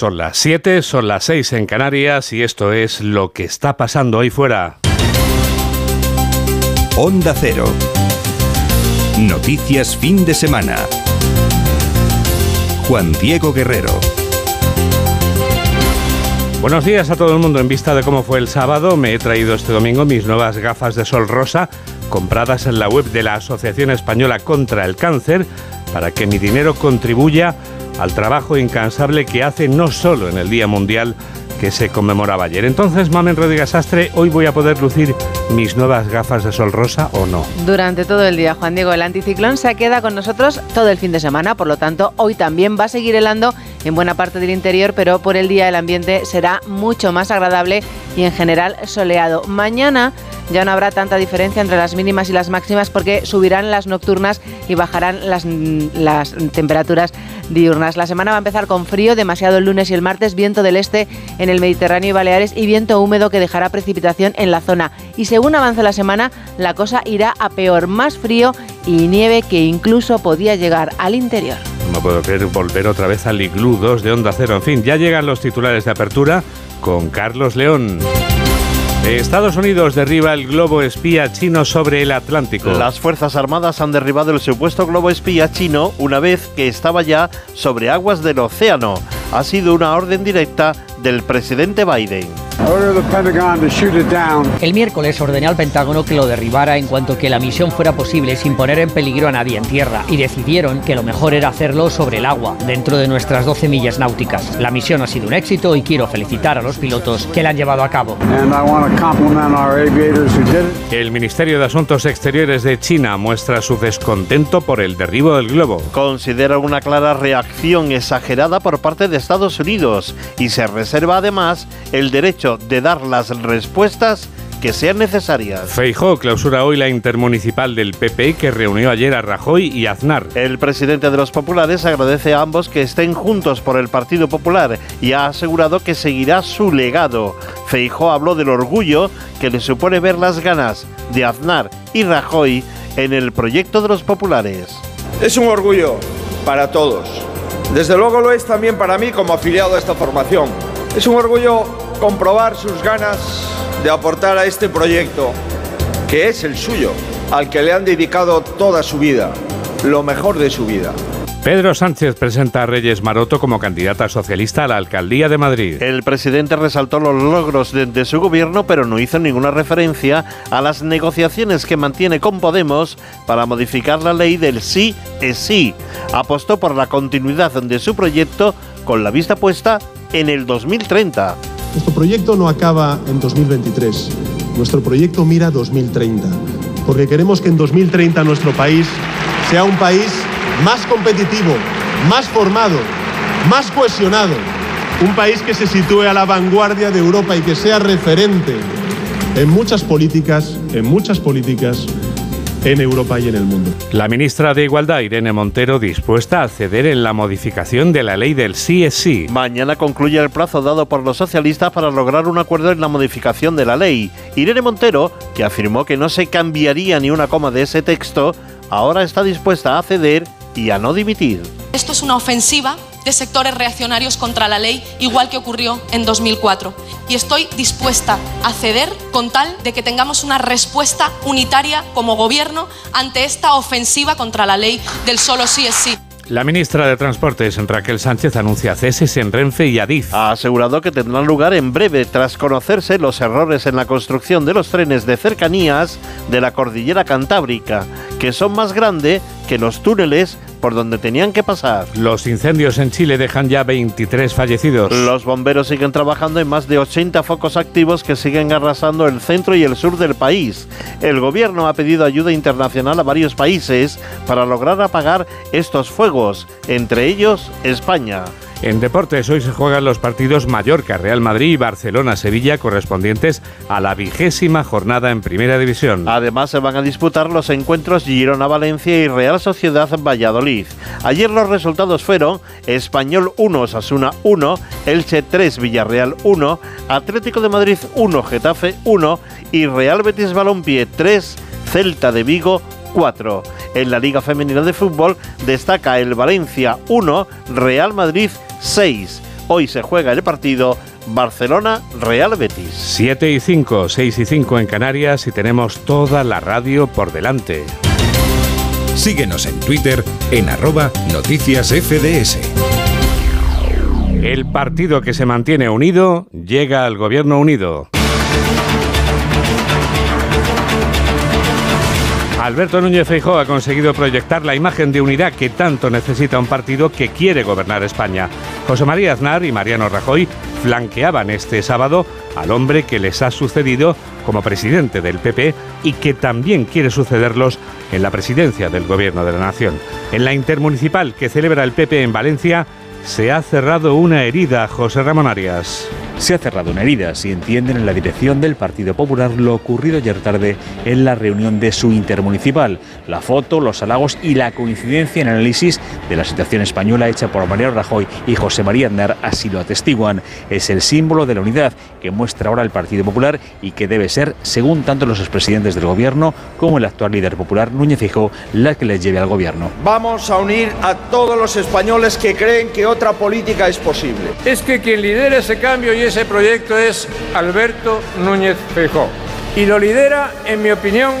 Son las 7, son las 6 en Canarias y esto es lo que está pasando ahí fuera. Onda Cero. Noticias fin de semana. Juan Diego Guerrero. Buenos días a todo el mundo. En vista de cómo fue el sábado, me he traído este domingo mis nuevas gafas de sol rosa compradas en la web de la Asociación Española contra el Cáncer para que mi dinero contribuya al trabajo incansable que hace no solo en el Día Mundial que se conmemoraba ayer. Entonces, Mamen Rodríguez Astre, hoy voy a poder lucir mis nuevas gafas de sol rosa o no. Durante todo el día, Juan Diego, el anticiclón se queda con nosotros todo el fin de semana, por lo tanto, hoy también va a seguir helando en buena parte del interior, pero por el día el ambiente será mucho más agradable y en general soleado. Mañana ya no habrá tanta diferencia entre las mínimas y las máximas porque subirán las nocturnas y bajarán las, las temperaturas diurnas. La semana va a empezar con frío, demasiado el lunes y el martes, viento del este en el Mediterráneo y Baleares y viento húmedo que dejará precipitación en la zona. Y según avance la semana, la cosa irá a peor, más frío y nieve que incluso podía llegar al interior. No puedo creer volver otra vez al iglú 2 de Onda Cero. En fin, ya llegan los titulares de apertura con Carlos León. Estados Unidos derriba el globo espía chino sobre el Atlántico. Las Fuerzas Armadas han derribado el supuesto globo espía chino una vez que estaba ya sobre aguas del océano. Ha sido una orden directa del presidente Biden. El miércoles ordené al Pentágono que lo derribara en cuanto que la misión fuera posible sin poner en peligro a nadie en tierra y decidieron que lo mejor era hacerlo sobre el agua, dentro de nuestras 12 millas náuticas. La misión ha sido un éxito y quiero felicitar a los pilotos que la han llevado a cabo. El Ministerio de Asuntos Exteriores de China muestra su descontento por el derribo del globo. Considera una clara reacción exagerada por parte de Estados Unidos y se reserva además el derecho de dar las respuestas que sean necesarias. Feijó clausura hoy la intermunicipal del PP que reunió ayer a Rajoy y Aznar. El presidente de los populares agradece a ambos que estén juntos por el Partido Popular y ha asegurado que seguirá su legado. Feijó habló del orgullo que le supone ver las ganas de Aznar y Rajoy en el proyecto de los populares. Es un orgullo para todos. Desde luego lo es también para mí como afiliado a esta formación. Es un orgullo comprobar sus ganas de aportar a este proyecto, que es el suyo, al que le han dedicado toda su vida, lo mejor de su vida. Pedro Sánchez presenta a Reyes Maroto como candidata socialista a la alcaldía de Madrid. El presidente resaltó los logros de, de, su gobierno, pero no hizo ninguna referencia a las negociaciones que mantiene con Podemos para modificar la ley del sí es sí. Apostó por la continuidad de su proyecto con la vista puesta en el 2030. Nuestro proyecto no acaba en 2023, nuestro proyecto mira 2030, porque queremos que en 2030 nuestro país sea un país más competitivo, más formado, más cohesionado, un país que se sitúe a la vanguardia de Europa y que sea referente en muchas políticas, en muchas políticas en Europa y en el mundo. La ministra de Igualdad, Irene Montero, dispuesta a ceder en la modificación de la ley del sí es sí. Mañana concluye el plazo dado por los socialistas para lograr un acuerdo en la modificación de la ley. Irene Montero, que afirmó que no se cambiaría ni una coma de ese texto, ahora está dispuesta a ceder y a no dimitir. Esto es una ofensiva de sectores reaccionarios contra la ley, igual que ocurrió en 2004. Y estoy dispuesta a ceder con tal de que tengamos una respuesta unitaria como gobierno ante esta ofensiva contra la ley del solo sí es sí. La ministra de Transportes, Raquel Sánchez, anuncia ceses en Renfe y Adif. Ha asegurado que tendrán lugar en breve tras conocerse los errores en la construcción de los trenes de cercanías de la cordillera cantábrica, que son más grandes que los túneles por donde tenían que pasar. Los incendios en Chile dejan ya 23 fallecidos. Los bomberos siguen trabajando en más de 80 focos activos que siguen arrasando el centro y el sur del país. El gobierno ha pedido ayuda internacional a varios países para lograr apagar estos fuegos, entre ellos España. En deportes hoy se juegan los partidos Mallorca, Real Madrid y Barcelona-Sevilla correspondientes a la vigésima jornada en Primera División. Además se van a disputar los encuentros Girona-Valencia y Real Sociedad-Valladolid. Ayer los resultados fueron Español 1, Sasuna 1, Elche 3, Villarreal 1, Atlético de Madrid 1, Getafe 1 y Real Betis Balompié 3, Celta de Vigo 4. En la Liga Femenina de Fútbol destaca el Valencia 1, Real Madrid 6. Hoy se juega el partido Barcelona-Real Betis. 7 y 5, 6 y 5 en Canarias y tenemos toda la radio por delante. Síguenos en Twitter en arroba noticias FDS. El partido que se mantiene unido llega al gobierno unido. Alberto Núñez Feijóo ha conseguido proyectar la imagen de unidad que tanto necesita un partido que quiere gobernar España. José María Aznar y Mariano Rajoy flanqueaban este sábado al hombre que les ha sucedido como presidente del PP y que también quiere sucederlos en la presidencia del Gobierno de la Nación. En la intermunicipal que celebra el PP en Valencia, se ha cerrado una herida, José Ramón Arias se ha cerrado una herida, si entienden en la dirección del Partido Popular lo ocurrido ayer tarde en la reunión de su intermunicipal. La foto, los halagos y la coincidencia en análisis de la situación española hecha por Mariano Rajoy y José María Aznar así lo atestiguan. Es el símbolo de la unidad que muestra ahora el Partido Popular y que debe ser, según tanto los expresidentes del gobierno como el actual líder popular Núñez Fijó, la que les lleve al gobierno. Vamos a unir a todos los españoles que creen que otra política es posible. Es que quien lidera ese cambio y ese proyecto es Alberto Núñez Feijóo y lo lidera, en mi opinión,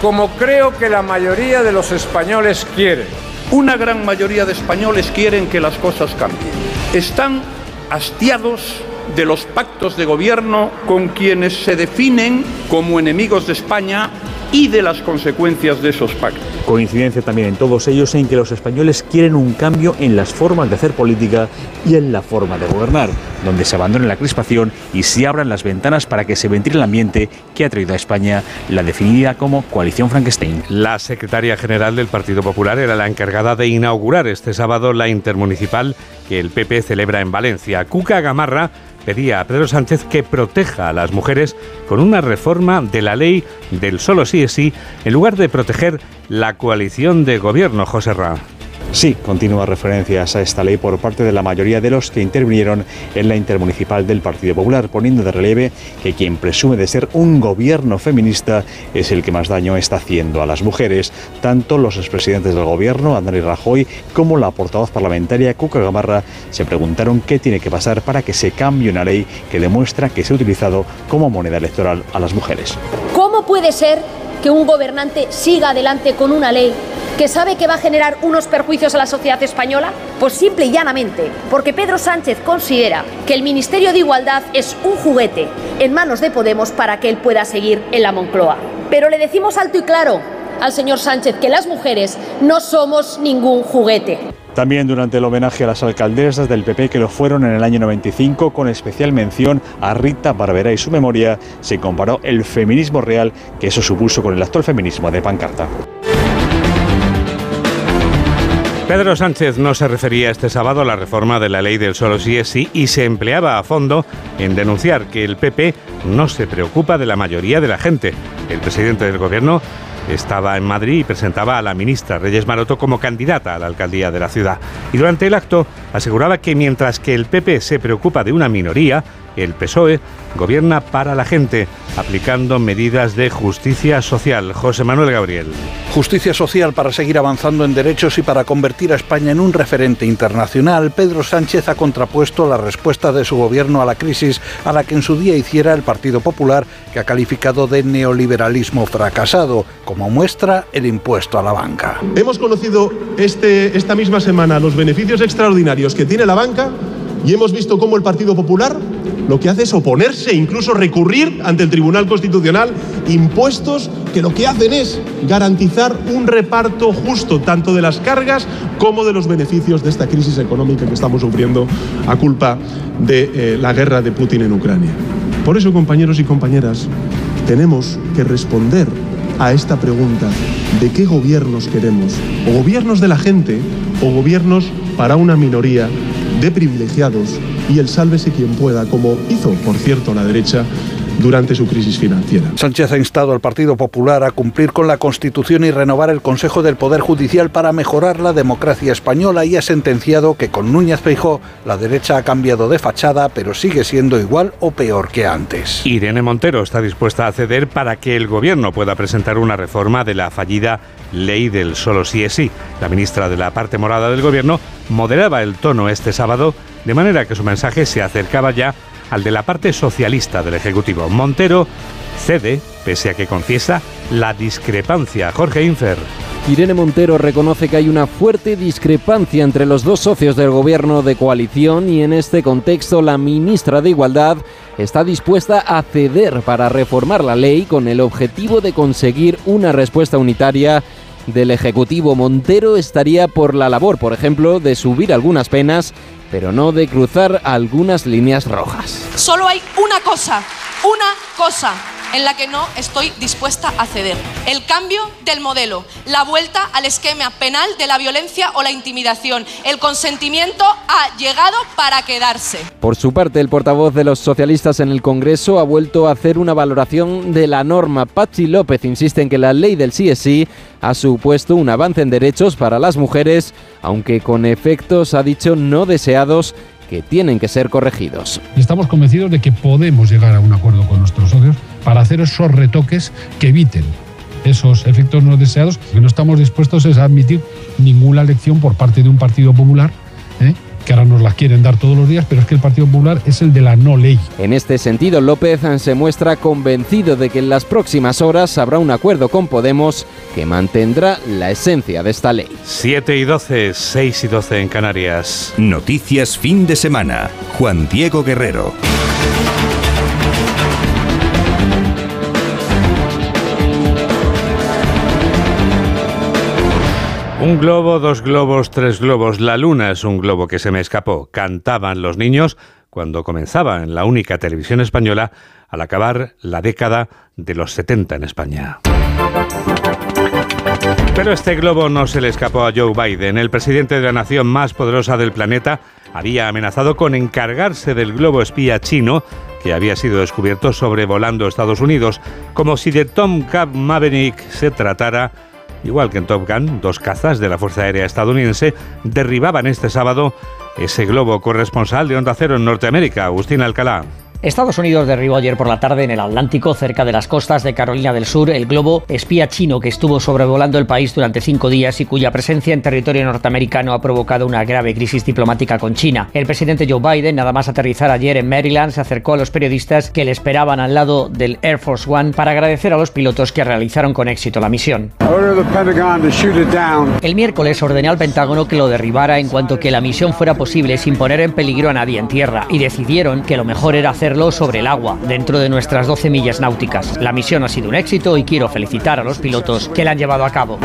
como creo que la mayoría de los españoles quieren. Una gran mayoría de españoles quieren que las cosas cambien. Están hastiados de los pactos de gobierno con quienes se definen como enemigos de España y de las consecuencias de esos pactos. Coincidencia también en todos ellos en que los españoles quieren un cambio en las formas de hacer política y en la forma de gobernar, donde se abandone la crispación y se abran las ventanas para que se ventile el ambiente que ha traído a España la definida como coalición Frankenstein. La secretaria general del Partido Popular era la encargada de inaugurar este sábado la intermunicipal que el PP celebra en Valencia. Cuca Gamarra pedía a Pedro Sánchez que proteja a las mujeres con una reforma de la ley del solo sí es sí, en lugar de proteger la coalición de gobierno, José Ra. Sí, continúa referencias a esta ley por parte de la mayoría de los que intervinieron en la intermunicipal del Partido Popular, poniendo de relieve que quien presume de ser un gobierno feminista es el que más daño está haciendo a las mujeres. Tanto los expresidentes del gobierno, Andrés Rajoy, como la portavoz parlamentaria Cuca Gamarra se preguntaron qué tiene que pasar para que se cambie una ley que demuestra que se ha utilizado como moneda electoral a las mujeres. ¿Cómo puede ser que un gobernante siga adelante con una ley que sabe que va a generar unos perjuicios a la sociedad española? Pues simple y llanamente, porque Pedro Sánchez considera que el Ministerio de Igualdad es un juguete en manos de Podemos para que él pueda seguir en la Moncloa. Pero le decimos alto y claro al señor Sánchez que las mujeres no somos ningún juguete. También durante el homenaje a las alcaldesas del PP que lo fueron en el año 95, con especial mención a Rita Barberá y su memoria, se comparó el feminismo real que eso supuso con el actual feminismo de pancarta. Pedro Sánchez no se refería este sábado a la reforma de la ley del solo sí es sí y se empleaba a fondo en denunciar que el PP no se preocupa de la mayoría de la gente. El presidente del gobierno estaba en Madrid y presentaba a la ministra Reyes Maroto como candidata a la alcaldía de la ciudad. Y durante el acto aseguraba que mientras que el PP se preocupa de una minoría, el PSOE gobierna para la gente, aplicando medidas de justicia social. José Manuel Gabriel. Justicia social para seguir avanzando en derechos y para convertir a España en un referente internacional. Pedro Sánchez ha contrapuesto la respuesta de su gobierno a la crisis a la que en su día hiciera el Partido Popular, que ha calificado de neoliberalismo fracasado, como muestra el impuesto a la banca. Hemos conocido este, esta misma semana los beneficios extraordinarios que tiene la banca y hemos visto cómo el Partido Popular lo que hace es oponerse, incluso recurrir ante el Tribunal Constitucional impuestos que lo que hacen es garantizar un reparto justo tanto de las cargas como de los beneficios de esta crisis económica que estamos sufriendo a culpa de eh, la guerra de Putin en Ucrania. Por eso, compañeros y compañeras, tenemos que responder a esta pregunta de qué gobiernos queremos, o gobiernos de la gente o gobiernos para una minoría de privilegiados y el sálvese quien pueda, como hizo, por cierto, la derecha durante su crisis financiera. Sánchez ha instado al Partido Popular a cumplir con la Constitución y renovar el Consejo del Poder Judicial para mejorar la democracia española y ha sentenciado que con Núñez Feijó la derecha ha cambiado de fachada, pero sigue siendo igual o peor que antes. Irene Montero está dispuesta a ceder para que el gobierno pueda presentar una reforma de la fallida ley del solo sí es sí. La ministra de la parte morada del gobierno moderaba el tono este sábado de manera que su mensaje se acercaba ya al de la parte socialista del Ejecutivo. Montero cede, pese a que confiesa la discrepancia. Jorge Infer. Irene Montero reconoce que hay una fuerte discrepancia entre los dos socios del gobierno de coalición y en este contexto la ministra de Igualdad está dispuesta a ceder para reformar la ley con el objetivo de conseguir una respuesta unitaria del Ejecutivo. Montero estaría por la labor, por ejemplo, de subir algunas penas, pero no de cruzar algunas líneas rojas. Solo hay una cosa, una cosa en la que no estoy dispuesta a ceder. El cambio del modelo, la vuelta al esquema penal de la violencia o la intimidación. El consentimiento ha llegado para quedarse. Por su parte, el portavoz de los socialistas en el Congreso ha vuelto a hacer una valoración de la norma. Pachi López insiste en que la ley del sí ha supuesto un avance en derechos para las mujeres, aunque con efectos, ha dicho, no deseados que tienen que ser corregidos. Estamos convencidos de que podemos llegar a un acuerdo con nuestros socios para hacer esos retoques que eviten esos efectos no deseados. Que no estamos dispuestos es a admitir ninguna lección por parte de un Partido Popular. Que ahora nos las quieren dar todos los días, pero es que el Partido Popular es el de la no ley. En este sentido, López se muestra convencido de que en las próximas horas habrá un acuerdo con Podemos que mantendrá la esencia de esta ley. 7 y 12, 6 y 12 en Canarias. Noticias fin de semana. Juan Diego Guerrero. Un globo, dos globos, tres globos. La luna es un globo que se me escapó. Cantaban los niños cuando comenzaba en la única televisión española al acabar la década de los 70 en España. Pero este globo no se le escapó a Joe Biden. El presidente de la nación más poderosa del planeta había amenazado con encargarse del globo espía chino que había sido descubierto sobrevolando Estados Unidos, como si de Tom Cab Maverick se tratara igual que en Top Gun, dos cazas de la Fuerza Aérea estadounidense derribaban este sábado ese globo corresponsal de Onda Cero en Norteamérica, Agustín Alcalá. Estados Unidos derribó ayer por la tarde en el Atlántico, cerca de las costas de Carolina del Sur, el globo espía chino que estuvo sobrevolando el país durante cinco días y cuya presencia en territorio norteamericano ha provocado una grave crisis diplomática con China. El presidente Joe Biden, nada más aterrizar ayer en Maryland, se acercó a los periodistas que le esperaban al lado del Air Force One para agradecer a los pilotos que realizaron con éxito la misión. El miércoles ordené al Pentágono que lo derribara en cuanto que la misión fuera posible sin poner en peligro a nadie en tierra y decidieron que lo mejor era hacer sobre el agua, dentro de nuestras 12 millas náuticas. La misión ha sido un éxito y quiero felicitar a los pilotos que la han llevado a cabo.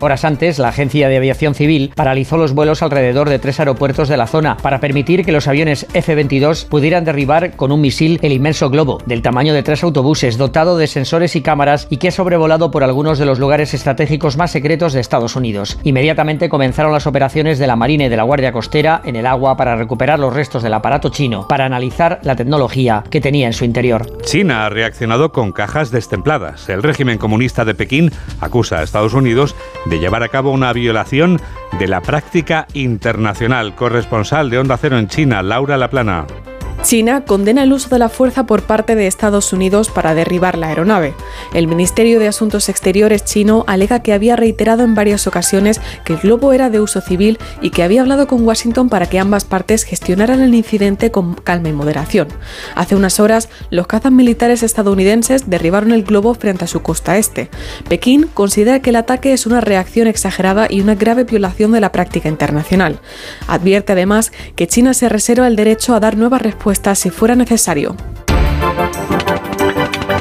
Horas antes, la Agencia de Aviación Civil paralizó los vuelos alrededor de tres aeropuertos de la zona para permitir que los aviones F-22 pudieran derribar con un misil el inmenso globo, del tamaño de tres autobuses, dotado de sensores y cámaras y que ha sobrevolado por algunos de los lugares estratégicos más secretos de Estados Unidos. Inmediatamente comenzaron las operaciones de la Marina y de la Guardia Costera en el agua para recuperar los restos del aparato chino para analizar la tecnología que tenía en su interior. China ha reaccionado con cajas destempladas. El régimen comunista de Pekín acusa a Estados Unidos de llevar a cabo una violación de la práctica internacional. Corresponsal de Onda Cero en China, Laura Laplana. China condena el uso de la fuerza por parte de Estados Unidos para derribar la aeronave. El Ministerio de Asuntos Exteriores chino alega que había reiterado en varias ocasiones que el globo era de uso civil y que había hablado con Washington para que ambas partes gestionaran el incidente con calma y moderación. Hace unas horas, los cazas militares estadounidenses derribaron el globo frente a su costa este. Pekín considera que el ataque es una reacción exagerada y una grave violación de la práctica internacional. Advierte además que China se reserva el derecho a dar nuevas respuestas si fuera necesario.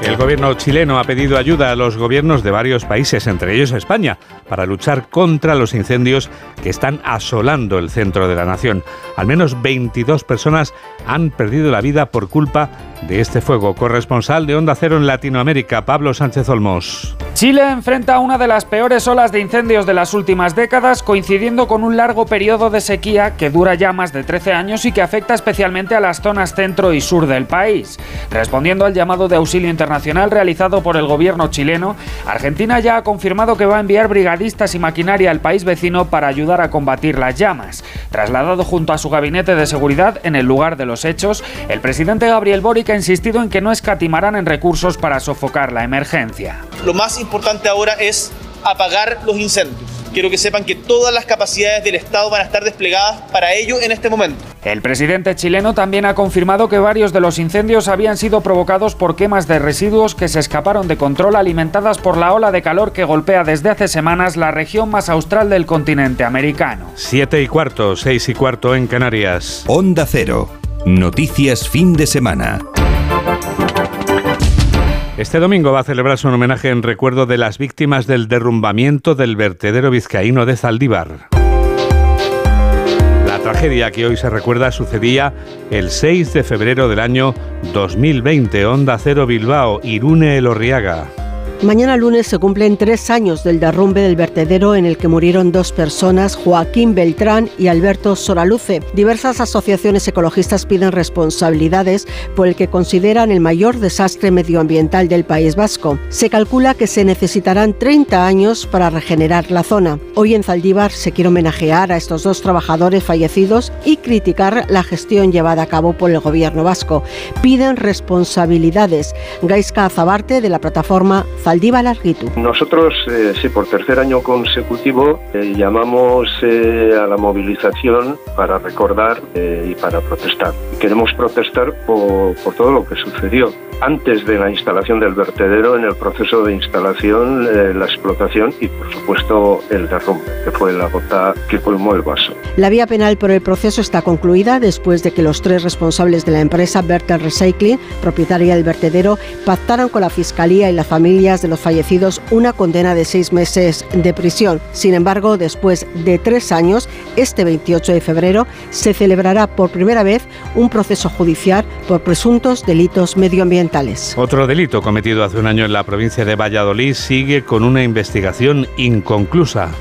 El gobierno chileno ha pedido ayuda a los gobiernos de varios países, entre ellos España, para luchar contra los incendios que están asolando el centro de la nación. Al menos 22 personas han perdido la vida por culpa de este fuego. Corresponsal de Onda Cero en Latinoamérica, Pablo Sánchez Olmos. Chile enfrenta una de las peores olas de incendios de las últimas décadas, coincidiendo con un largo periodo de sequía que dura ya más de 13 años y que afecta especialmente a las zonas centro y sur del país. Respondiendo al llamado de auxilio internacional realizado por el gobierno chileno, Argentina ya ha confirmado que va a enviar brigadistas y maquinaria al país vecino para ayudar a combatir las llamas. Trasladado junto a su gabinete de seguridad en el lugar de los hechos, el presidente Gabriel Boric ha insistido en que no escatimarán en recursos para sofocar la emergencia. Lo más importante ahora es apagar los incendios quiero que sepan que todas las capacidades del Estado van a estar desplegadas para ello en este momento. El presidente chileno también ha confirmado que varios de los incendios habían sido provocados por quemas de residuos que se escaparon de control alimentadas por la ola de calor que golpea desde hace semanas la región más austral del continente americano. Siete y cuarto, seis y cuarto en Canarias. Onda Cero. Noticias fin de semana. Este domingo va a celebrarse un homenaje en recuerdo de las víctimas del derrumbamiento del vertedero vizcaíno de Zaldívar. La tragedia que hoy se recuerda sucedía el 6 de febrero del año 2020. Onda Cero Bilbao, Irune Elorriaga. Mañana lunes se cumplen tres años del derrumbe del vertedero en el que murieron dos personas, Joaquín Beltrán y Alberto Soraluce. Diversas asociaciones ecologistas piden responsabilidades por el que consideran el mayor desastre medioambiental del País Vasco. Se calcula que se necesitarán 30 años para regenerar la zona. Hoy en Zaldívar se quiere homenajear a estos dos trabajadores fallecidos y criticar la gestión llevada a cabo por el gobierno vasco. Piden responsabilidades. Gaisca Azabarte de la plataforma nosotros, eh, sí, por tercer año consecutivo, eh, llamamos eh, a la movilización para recordar y para protestar. Queremos protestar por, por todo lo que sucedió antes de la instalación del vertedero, en el proceso de instalación, la explotación y, por supuesto, el derrumbe, que fue la gota que colmó el vaso. La vía penal por el proceso está concluida después de que los tres responsables de la empresa Bertel Recycling, propietaria del vertedero, pactaron con la Fiscalía y las familias de los fallecidos una condena de seis meses de prisión. Sin embargo, después de tres años, este 28 de febrero, se celebrará por primera vez un proceso judicial por presuntos delitos medioambientales. Otro delito cometido hace un año en la provincia de Valladolid sigue con una investigación inconclusa.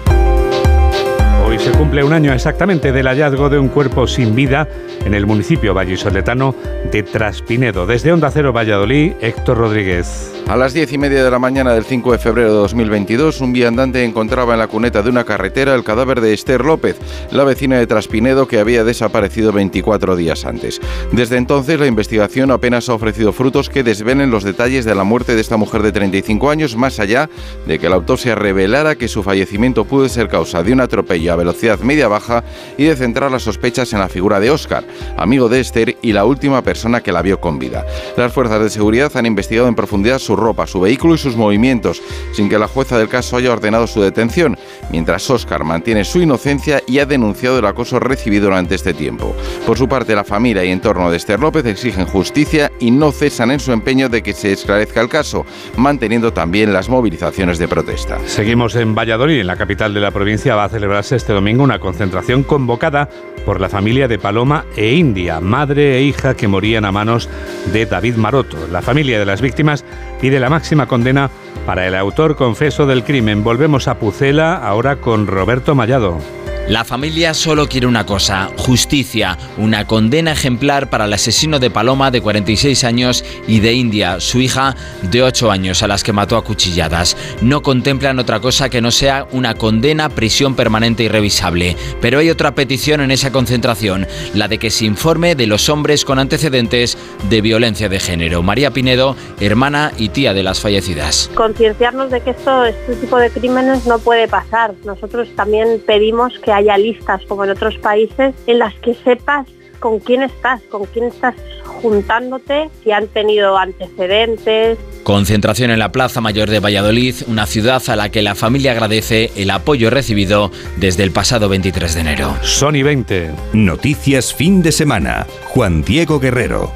Hoy se cumple un año exactamente del hallazgo de un cuerpo sin vida en el municipio vallisoletano de Traspinedo. Desde Onda Cero Valladolid, Héctor Rodríguez. A las diez y media de la mañana del 5 de febrero de 2022, un viandante encontraba en la cuneta de una carretera el cadáver de Esther López, la vecina de Traspinedo que había desaparecido 24 días antes. Desde entonces, la investigación apenas ha ofrecido frutos que desvelen los detalles de la muerte de esta mujer de 35 años, más allá de que la autopsia revelara que su fallecimiento pudo ser causa de un atropello a velocidad media-baja y de centrar las sospechas en la figura de Óscar, amigo de Esther y la última persona que la vio con vida. Las fuerzas de seguridad han investigado en profundidad su ropa, su vehículo y sus movimientos, sin que la jueza del caso haya ordenado su detención, mientras Oscar mantiene su inocencia y ha denunciado el acoso recibido durante este tiempo. Por su parte, la familia y entorno de Esther López exigen justicia y no cesan en su empeño de que se esclarezca el caso, manteniendo también las movilizaciones de protesta. Seguimos en Valladolid, en la capital de la provincia, va a celebrarse este domingo una concentración convocada por la familia de Paloma e India, madre e hija que morían a manos de David Maroto. La familia de las víctimas pide la máxima condena para el autor confeso del crimen. Volvemos a Pucela ahora con Roberto Mallado. La familia solo quiere una cosa, justicia, una condena ejemplar para el asesino de Paloma de 46 años y de India, su hija de 8 años, a las que mató a cuchilladas. No contemplan otra cosa que no sea una condena, prisión permanente y revisable. Pero hay otra petición en esa concentración, la de que se informe de los hombres con antecedentes de violencia de género. María Pinedo, hermana y tía de las fallecidas. Concienciarnos de que esto, este tipo de crímenes no puede pasar. Nosotros también pedimos que haya listas como en otros países en las que sepas con quién estás, con quién estás juntándote, si han tenido antecedentes. Concentración en la Plaza Mayor de Valladolid, una ciudad a la que la familia agradece el apoyo recibido desde el pasado 23 de enero. Sony 20. Noticias fin de semana. Juan Diego Guerrero.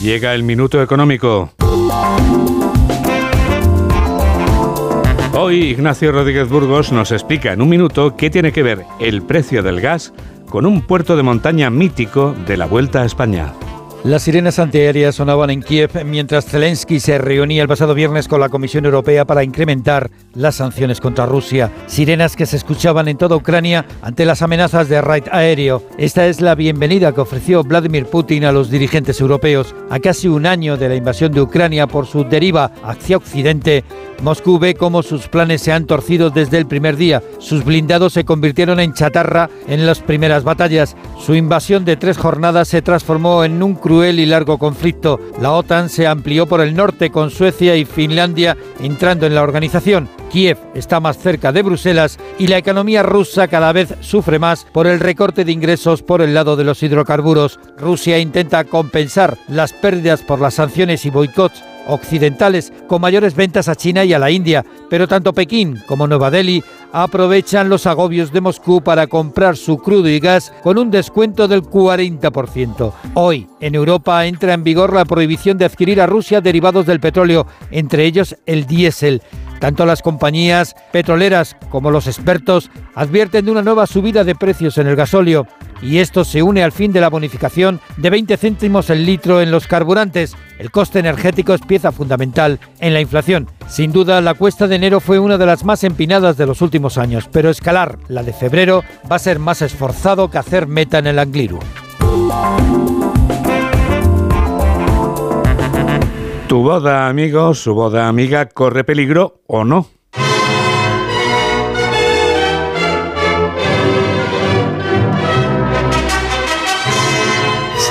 Llega el minuto económico. Hoy Ignacio Rodríguez Burgos nos explica en un minuto qué tiene que ver el precio del gas con un puerto de montaña mítico de la Vuelta a España. Las sirenas antiaéreas sonaban en Kiev mientras Zelensky se reunía el pasado viernes con la Comisión Europea para incrementar las sanciones contra Rusia. Sirenas que se escuchaban en toda Ucrania ante las amenazas de raid aéreo. Esta es la bienvenida que ofreció Vladimir Putin a los dirigentes europeos. A casi un año de la invasión de Ucrania por su deriva hacia Occidente, Moscú ve cómo sus planes se han torcido desde el primer día. Sus blindados se convirtieron en chatarra en las primeras batallas. Su invasión de tres jornadas se transformó en un cruce cruel y largo conflicto. La OTAN se amplió por el norte con Suecia y Finlandia entrando en la organización. Kiev está más cerca de Bruselas y la economía rusa cada vez sufre más por el recorte de ingresos por el lado de los hidrocarburos. Rusia intenta compensar las pérdidas por las sanciones y boicots occidentales con mayores ventas a China y a la India, pero tanto Pekín como Nueva Delhi aprovechan los agobios de Moscú para comprar su crudo y gas con un descuento del 40%. Hoy, en Europa entra en vigor la prohibición de adquirir a Rusia derivados del petróleo, entre ellos el diésel. Tanto las compañías petroleras como los expertos advierten de una nueva subida de precios en el gasóleo y esto se une al fin de la bonificación de 20 céntimos el litro en los carburantes. El coste energético es pieza fundamental en la inflación. Sin duda, la cuesta de enero fue una de las más empinadas de los últimos años, pero escalar la de febrero va a ser más esforzado que hacer meta en el Angliru. Tu boda, amigo, su boda, amiga, corre peligro o no.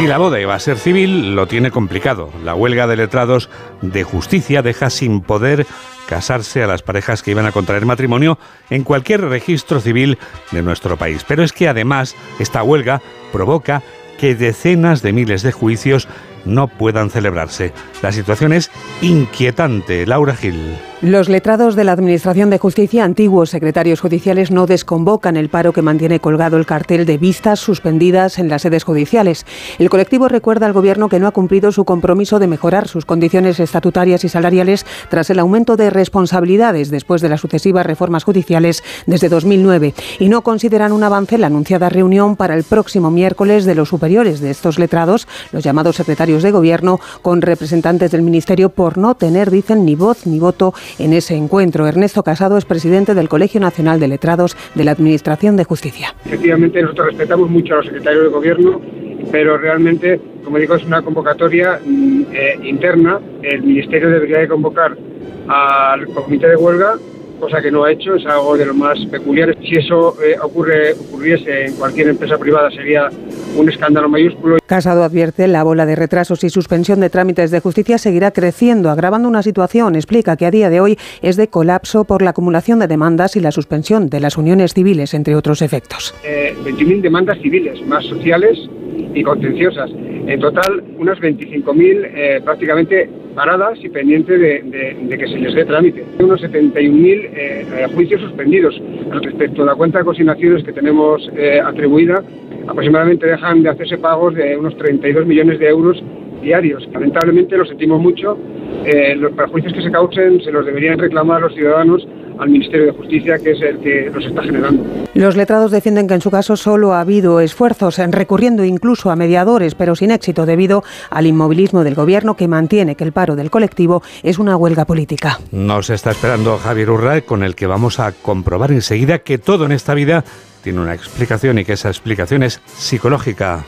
Si la boda iba a ser civil, lo tiene complicado. La huelga de letrados de justicia deja sin poder casarse a las parejas que iban a contraer matrimonio en cualquier registro civil de nuestro país. Pero es que además esta huelga provoca que decenas de miles de juicios no puedan celebrarse. La situación es inquietante. Laura Gil. Los letrados de la Administración de Justicia, antiguos secretarios judiciales, no desconvocan el paro que mantiene colgado el cartel de vistas suspendidas en las sedes judiciales. El colectivo recuerda al Gobierno que no ha cumplido su compromiso de mejorar sus condiciones estatutarias y salariales tras el aumento de responsabilidades después de las sucesivas reformas judiciales desde 2009 y no consideran un avance la anunciada reunión para el próximo miércoles de los superiores de estos letrados, los llamados secretarios de Gobierno, con representantes del Ministerio por no tener, dicen, ni voz ni voto en ese encuentro. Ernesto Casado es presidente del Colegio Nacional de Letrados de la Administración de Justicia. Efectivamente, nosotros respetamos mucho a los secretarios de Gobierno, pero realmente, como digo, es una convocatoria mm, eh, interna. El Ministerio debería de convocar al comité de huelga cosa que no ha hecho, es algo de lo más peculiar. Si eso eh, ocurre, ocurriese en cualquier empresa privada sería un escándalo mayúsculo. Casado advierte la bola de retrasos y suspensión de trámites de justicia seguirá creciendo, agravando una situación, explica que a día de hoy es de colapso por la acumulación de demandas y la suspensión de las uniones civiles, entre otros efectos. Eh, 20.000 demandas civiles, más sociales y contenciosas. En total, unas 25.000 eh, prácticamente paradas y pendientes de, que se les dé trámite. Unos 71.000 eh, juicios suspendidos. Respecto a la cuenta de consignaciones que tenemos eh, atribuida, aproximadamente dejan de hacerse pagos de unos 32 millones de euros diarios. Lamentablemente lo sentimos mucho. Eh, los perjuicios que se causen se los deberían reclamar los ciudadanos al Ministerio de Justicia, que es el que los está generando. Los letrados defienden que en su caso solo ha habido esfuerzos, en recurriendo incluso a mediadores, pero sin éxito debido al inmovilismo del Gobierno que mantiene que el paro del colectivo es una huelga política. Nos está esperando Javier Urra, con el que vamos a comprobar enseguida que todo en esta vida tiene una explicación y que esa explicación es psicológica.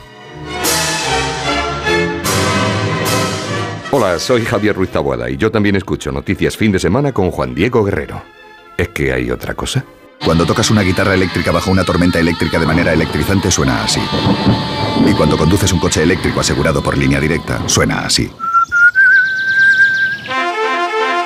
Hola, soy Javier Ruiz Taboada y yo también escucho Noticias Fin de Semana con Juan Diego Guerrero. ¿Es que hay otra cosa? Cuando tocas una guitarra eléctrica bajo una tormenta eléctrica de manera electrizante suena así. Y cuando conduces un coche eléctrico asegurado por línea directa, suena así.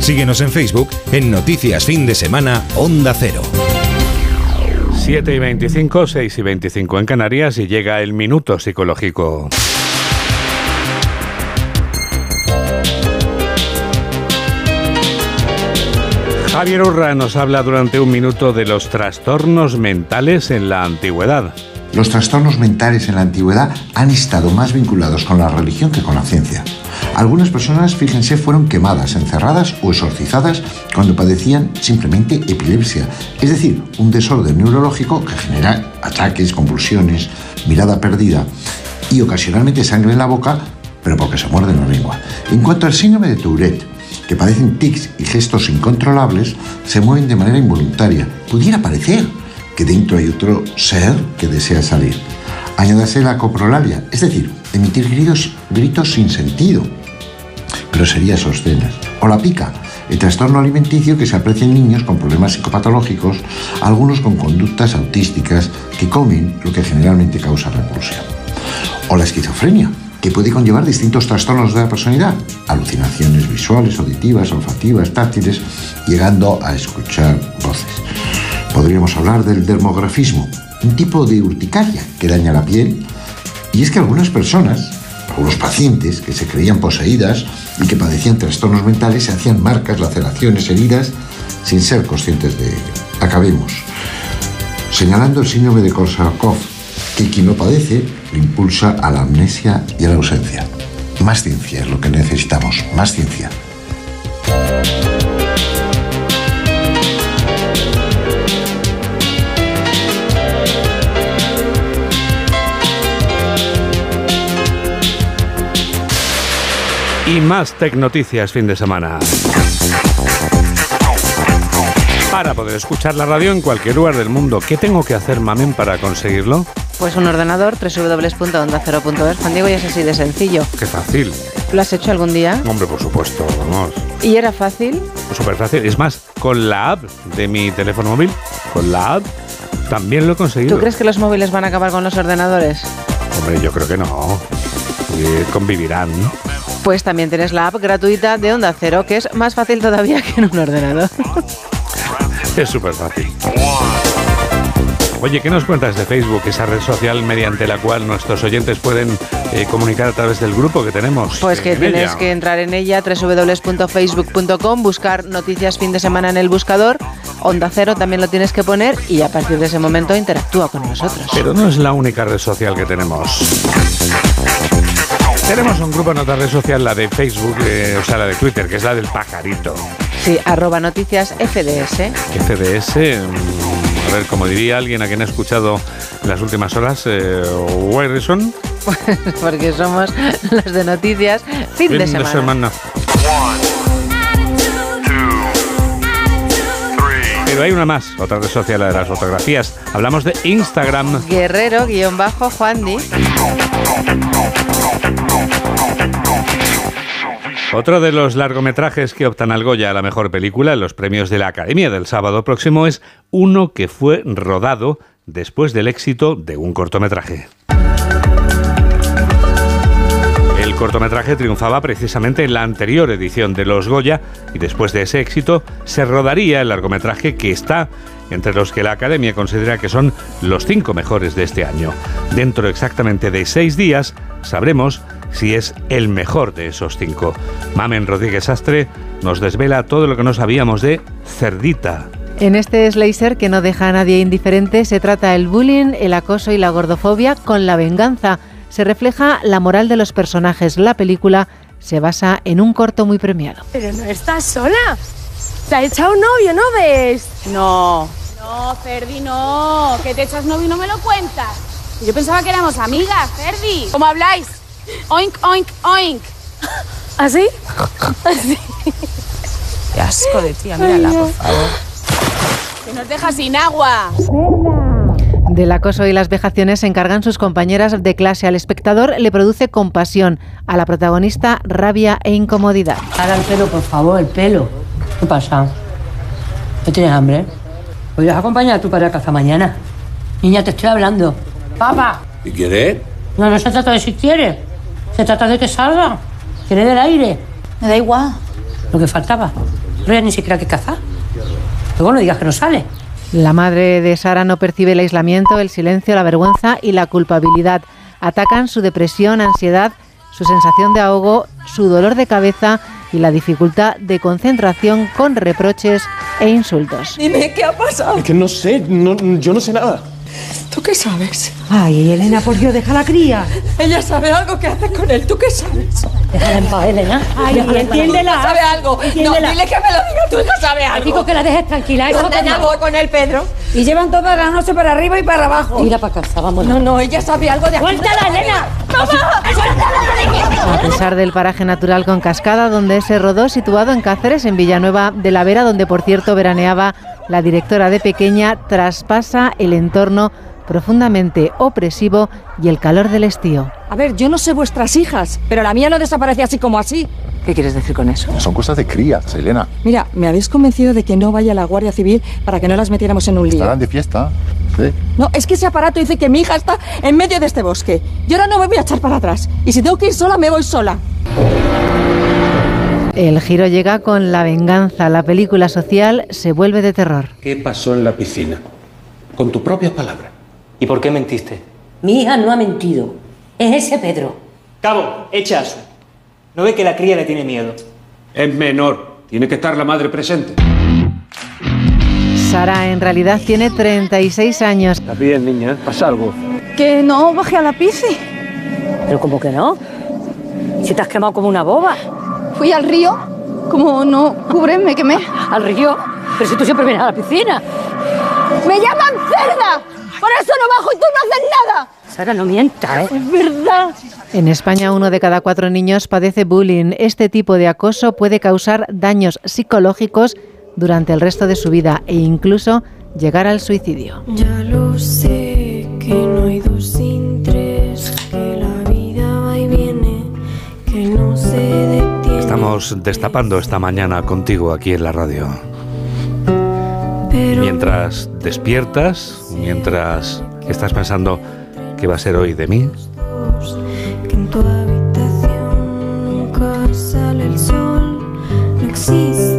Síguenos en Facebook en Noticias Fin de Semana Onda Cero. 7 y 25, 6 y 25 en Canarias y llega el minuto psicológico. Javier Urra nos habla durante un minuto de los trastornos mentales en la antigüedad. Los trastornos mentales en la antigüedad han estado más vinculados con la religión que con la ciencia. Algunas personas, fíjense, fueron quemadas, encerradas o exorcizadas cuando padecían simplemente epilepsia, es decir, un desorden neurológico que genera ataques, convulsiones, mirada perdida y ocasionalmente sangre en la boca, pero porque se muerden la lengua. En cuanto al síndrome de Tourette, que padecen tics y gestos incontrolables, se mueven de manera involuntaria. Pudiera parecer que dentro hay otro ser que desea salir. Añádase la coprolalia, es decir, emitir gritos, sin sentido, groserías obscenas. O la pica, el trastorno alimenticio que se aprecia en niños con problemas psicopatológicos, algunos con conductas autísticas que comen lo que generalmente causa repulsión. O la esquizofrenia, que puede conllevar distintos trastornos de la personalidad, alucinaciones visuales, auditivas, olfativas, táctiles, llegando a escuchar voces. Podríamos hablar del dermografismo, un tipo de urticaria que daña la piel, y es que algunas personas, algunos pacientes que se creían poseídas y que padecían trastornos mentales se hacían marcas, laceraciones, heridas, sin ser conscientes de ello. Acabemos. Señalando el síndrome de Korsakoff, que quien lo padece le impulsa a la amnesia y a la ausencia. Más ciencia es lo que necesitamos, más ciencia. Y más Tecnoticias fin de semana. Para poder escuchar la radio en cualquier lugar del mundo, ¿qué tengo que hacer, Mamen, para conseguirlo? Pues un ordenador, www.ondacero.es. Juan Diego, y es así de sencillo. Qué fácil. ¿Lo has hecho algún día? Hombre, por supuesto, vamos. ¿Y era fácil? Súper fácil. Es más, con la app de mi teléfono móvil, con la app, también lo he conseguido. ¿Tú crees que los móviles van a acabar con los ordenadores? Hombre, yo creo que no. Y convivirán, ¿no? Pues también tienes la app gratuita de Onda Cero, que es más fácil todavía que en un ordenador. Es súper fácil. Oye, ¿qué nos cuentas de Facebook, esa red social mediante la cual nuestros oyentes pueden eh, comunicar a través del grupo que tenemos? Pues que en tienes ella? que entrar en ella, www.facebook.com, buscar noticias fin de semana en el buscador, Onda Cero también lo tienes que poner y a partir de ese momento interactúa con nosotros. Pero no es la única red social que tenemos. Tenemos un grupo en otra red social, la de Facebook, eh, o sea, la de Twitter, que es la del pajarito. Sí, arroba noticias FDS. FDS, mm, a ver, como diría alguien a quien ha escuchado en las últimas horas, eh, Wilson, Porque somos los de noticias fin, de semana. Pero hay una más, otra red social, la de las fotografías. Hablamos de Instagram. Guerrero Otro de los largometrajes que optan al Goya a la mejor película en los premios de la Academia del sábado próximo es uno que fue rodado después del éxito de un cortometraje. El cortometraje triunfaba precisamente en la anterior edición de los Goya y después de ese éxito se rodaría el largometraje que está entre los que la Academia considera que son los cinco mejores de este año. Dentro exactamente de seis días sabremos si es el mejor de esos cinco. Mamen Rodríguez Astre nos desvela todo lo que no sabíamos de Cerdita. En este Slicer que no deja a nadie indiferente se trata el bullying, el acoso y la gordofobia con la venganza. Se refleja la moral de los personajes. La película se basa en un corto muy premiado. Pero no estás sola. Te ha echado un novio, ¿no ves? No. No, Ferdi, no. Que te echas novio y no me lo cuentas. Yo pensaba que éramos amigas, Ferdi. ¿Cómo habláis? Oink, oink, oink. ¿Así? Así. Qué asco de tía, mírala, por favor. Que nos deja sin agua. Del acoso y las vejaciones se encargan sus compañeras de clase. Al espectador le produce compasión, a la protagonista rabia e incomodidad. Ahora el pelo, por favor, el pelo. ¿Qué pasa? ¿No tienes hambre? ¿Podrías acompañar a tu padre a casa mañana? Niña, te estoy hablando. Papá. ¿Y quieres? No, no se trata de si quiere. Se trata de que salga. Quiere del aire. Me da igual. Lo que faltaba. No hay ni siquiera que cazar. Luego no digas que no sale. La madre de Sara no percibe el aislamiento, el silencio, la vergüenza y la culpabilidad. Atacan su depresión, ansiedad, su sensación de ahogo, su dolor de cabeza y la dificultad de concentración con reproches e insultos. Dime, ¿qué ha pasado? Es que no sé, no, yo no sé nada. ¿Tú qué sabes? Ay, Elena, por Dios, deja la cría. Ella sabe algo que haces con él. ¿Tú qué sabes? Déjala en paz, Elena. Ay, Déjala entiéndela. No sabe algo. Entiéndela. No, dile que me lo diga. Tú no sabes algo. Digo que la dejes tranquila. hijo, ¿Dónde toma. ya voy con él, Pedro? Y llevan toda la noche para arriba y para abajo. Mira para casa, vamos. No, no, ella sabe algo de aquí. ¡Suéltala, Elena! A pesar del paraje natural con cascada donde se rodó, situado en Cáceres, en Villanueva de la Vera, donde por cierto veraneaba la directora de Pequeña, traspasa el entorno profundamente opresivo y el calor del estío. A ver, yo no sé vuestras hijas, pero la mía no desaparece así como así. ¿Qué quieres decir con eso? Son cosas de crías, Elena. Mira, me habéis convencido de que no vaya la Guardia Civil para que no las metiéramos en un lío. Estarán de fiesta. Sí. No, es que ese aparato dice que mi hija está en medio de este bosque. Yo ahora no me voy a echar para atrás. Y si tengo que ir sola, me voy sola. El giro llega con La venganza. La película social se vuelve de terror. ¿Qué pasó en la piscina? Con tu propia palabra. ¿Y por qué mentiste? Mi hija no ha mentido. Es ese Pedro. Cabo, echa eso. ¿No ve que la cría le tiene miedo? Es menor. Tiene que estar la madre presente. Sara en realidad tiene 36 años. Está bien, niña. Pasa algo. Que no bajé a la pisci. Pero como que no. Si te has quemado como una boba. Fui al río. Como no cubre, me quemé. ¿Al río? Pero si tú siempre vienes a la piscina. ¡Me llaman cerda! Por eso no bajo y tú no haces nada. Sara, no mientas, ¿eh? Es verdad. En España, uno de cada cuatro niños padece bullying. Este tipo de acoso puede causar daños psicológicos durante el resto de su vida e incluso llegar al suicidio. Ya lo sé, que no hay dos sin tres, que la vida va y viene, que no se detiene. Estamos destapando esta mañana contigo aquí en la radio. Mientras despiertas, mientras estás pensando qué va a ser hoy de mí, que en tu habitación nunca sale el sol, no existe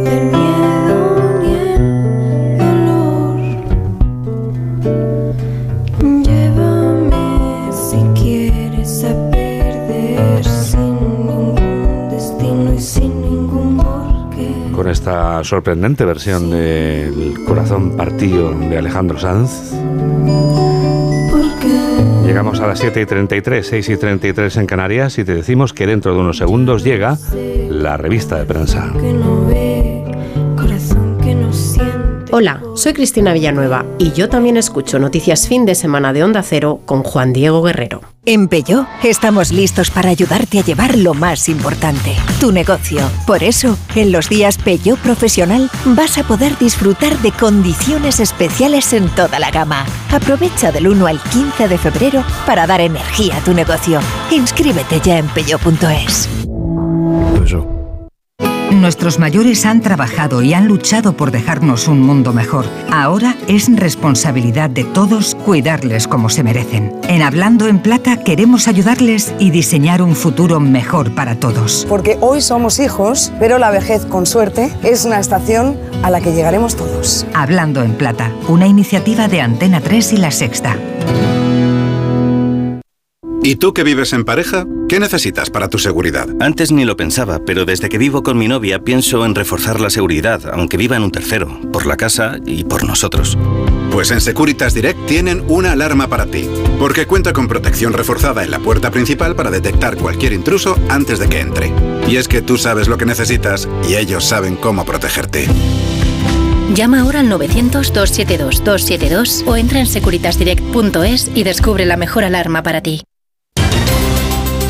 esta sorprendente versión del Corazón Partido de Alejandro Sanz. Llegamos a las 7 y 33, 6 y 33 en Canarias y te decimos que dentro de unos segundos llega la revista de prensa. Hola, soy Cristina Villanueva y yo también escucho Noticias Fin de Semana de Onda Cero con Juan Diego Guerrero. En Peugeot estamos listos para ayudarte a llevar lo más importante, tu negocio. Por eso, en los días Peugeot Profesional vas a poder disfrutar de condiciones especiales en toda la gama. Aprovecha del 1 al 15 de febrero para dar energía a tu negocio. Inscríbete ya en peugeot.es. Nuestros mayores han trabajado y han luchado por dejarnos un mundo mejor. Ahora es responsabilidad de todos cuidarles como se merecen. En Hablando en Plata queremos ayudarles y diseñar un futuro mejor para todos. Porque hoy somos hijos, pero la vejez, con suerte, es una estación a la que llegaremos todos. Hablando en Plata, una iniciativa de Antena 3 y La Sexta. ¿Y tú que vives en pareja? ¿Qué necesitas para tu seguridad? Antes ni lo pensaba, pero desde que vivo con mi novia pienso en reforzar la seguridad, aunque viva en un tercero, por la casa y por nosotros. Pues en Securitas Direct tienen una alarma para ti, porque cuenta con protección reforzada en la puerta principal para detectar cualquier intruso antes de que entre. Y es que tú sabes lo que necesitas y ellos saben cómo protegerte. Llama ahora al 900-272-272 o entra en securitasdirect.es y descubre la mejor alarma para ti.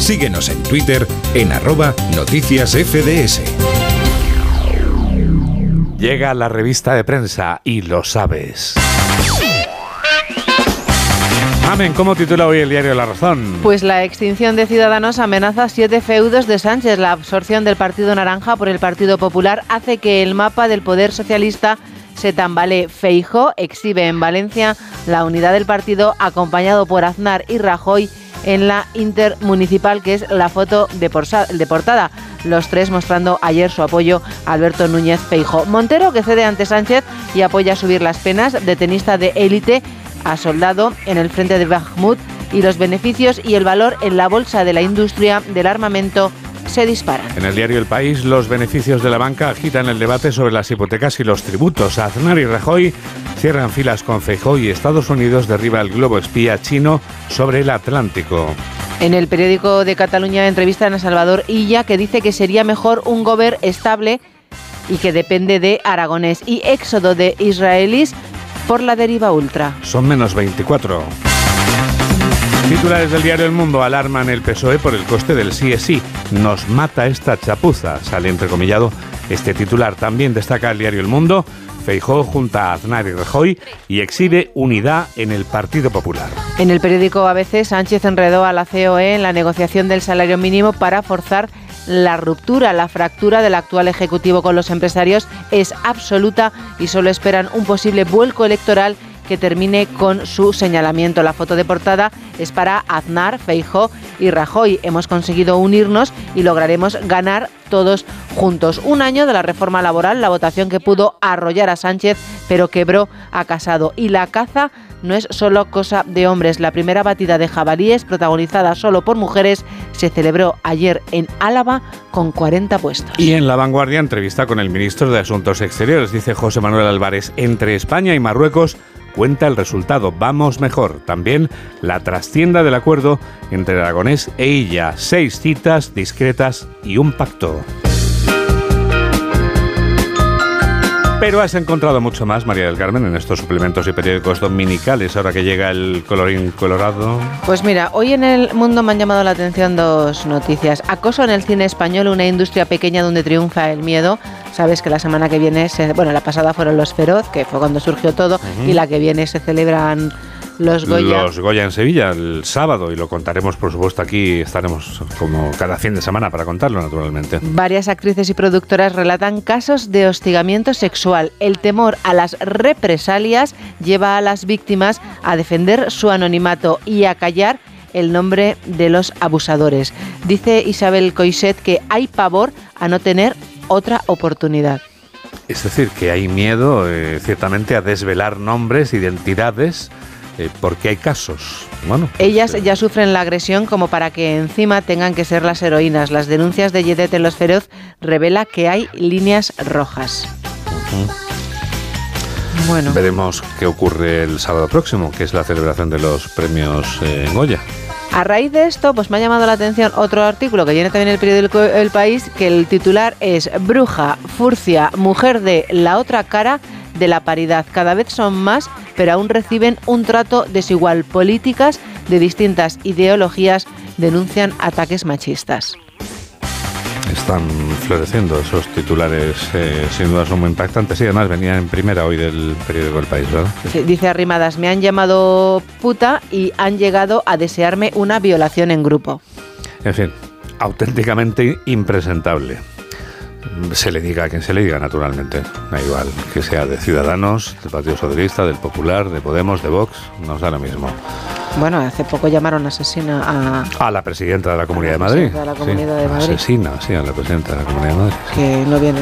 Síguenos en Twitter en arroba noticias FDS. Llega la revista de prensa y lo sabes. Amén, ¿cómo titula hoy el diario La Razón? Pues la extinción de Ciudadanos amenaza siete feudos de Sánchez. La absorción del Partido Naranja por el Partido Popular hace que el mapa del poder socialista se tambalee. Feijó exhibe en Valencia la unidad del partido acompañado por Aznar y Rajoy en la intermunicipal, que es la foto de, portada. Los tres mostrando ayer su apoyo a Alberto Núñez Feijo. Montero, que cede ante Sánchez y apoya subir las penas de tenista de élite a soldado en el frente de Bakhmut y los beneficios y el valor en la bolsa de la industria del armamento se disparan. En el diario El País, los beneficios de la banca agitan el debate sobre las hipotecas y los tributos. Aznar y Rajoy cierran filas con Feijóo y Estados Unidos derriba el globo espía chino sobre el Atlántico. En el periódico de Cataluña entrevistan a Salvador Illa que dice que sería mejor un gobierno estable y que depende de Aragonés y éxodo de israelíes por la deriva ultra. Son menos 24. Titulares del diario El Mundo alarman el PSOE por el coste del sí es sí. Nos mata esta chapuza, sale entrecomillado este titular. También destaca el diario El Mundo. Feijó junta a Aznar y Rajoy y exhibe unidad en el Partido Popular. En el periódico ABC, Sánchez enredó a la COE en la negociación del salario mínimo para forzar la ruptura, la fractura del actual Ejecutivo con los empresarios es absoluta y solo esperan un posible vuelco electoral que termine con su señalamiento. La foto de portada es para Aznar, Feijo y Rajoy. Hemos conseguido unirnos y lograremos ganar todos juntos. Un año de la reforma laboral, la votación que pudo arrollar a Sánchez, pero quebró a Casado. Y la caza no es solo cosa de hombres. La primera batida de jabalíes, protagonizada solo por mujeres, se celebró ayer en Álava con 40 puestos. Y en La Vanguardia, entrevista con el ministro de Asuntos Exteriores, dice José Manuel Álvarez, entre España y Marruecos cuenta el resultado. Vamos mejor. También la trastienda del acuerdo entre Aragonés e Illa. Seis citas discretas y un pacto. Pero has encontrado mucho más, María del Carmen, en estos suplementos y periódicos dominicales, ahora que llega el colorín colorado. Pues mira, hoy en el mundo me han llamado la atención dos noticias. Acoso en el cine español, una industria pequeña donde triunfa el miedo. Sabes que la semana que viene, bueno, la pasada fueron los Feroz, que fue cuando surgió todo, y la que viene se celebran los Goya. Los Goya en Sevilla el sábado y lo contaremos, por supuesto, aquí estaremos como cada fin de semana para contarlo, naturalmente. Varias actrices y productoras relatan casos de hostigamiento sexual. El temor a las represalias lleva a las víctimas a defender su anonimato y a callar el nombre de los abusadores. Dice Isabel Coiset que hay pavor a no tener otra oportunidad. Es decir, que hay miedo, eh, ciertamente, a desvelar nombres, identidades eh, porque hay casos. Bueno, pues, Ellas eh, ya sufren la agresión como para que encima tengan que ser las heroínas. Las denuncias de Yedet en Los Feroz revela que hay líneas rojas. Bueno. Veremos qué ocurre el sábado próximo, que es la celebración de los premios eh, Goya. A raíz de esto, pues me ha llamado la atención otro artículo que viene también en el periódico El País, que el titular es Bruja, Furcia, Mujer de la otra cara de la paridad. Cada vez son más, pero aún reciben un trato desigual. Políticas de distintas ideologías denuncian ataques machistas. Están floreciendo esos titulares, eh, sin duda son muy impactantes y además venía en primera hoy del periódico El País, ¿verdad? dice Arrimadas, me han llamado puta y han llegado a desearme una violación en grupo. En fin, auténticamente impresentable se le diga a quien se le diga, naturalmente. Da igual, que sea de Ciudadanos, del Partido Socialista, del Popular, de Podemos, de Vox, nos da lo mismo. Bueno, hace poco llamaron asesina a... A la presidenta de la Comunidad de Madrid. De la Comunidad de Madrid. Asesina, sí, a la presidenta de la Comunidad de Madrid. Que no viene...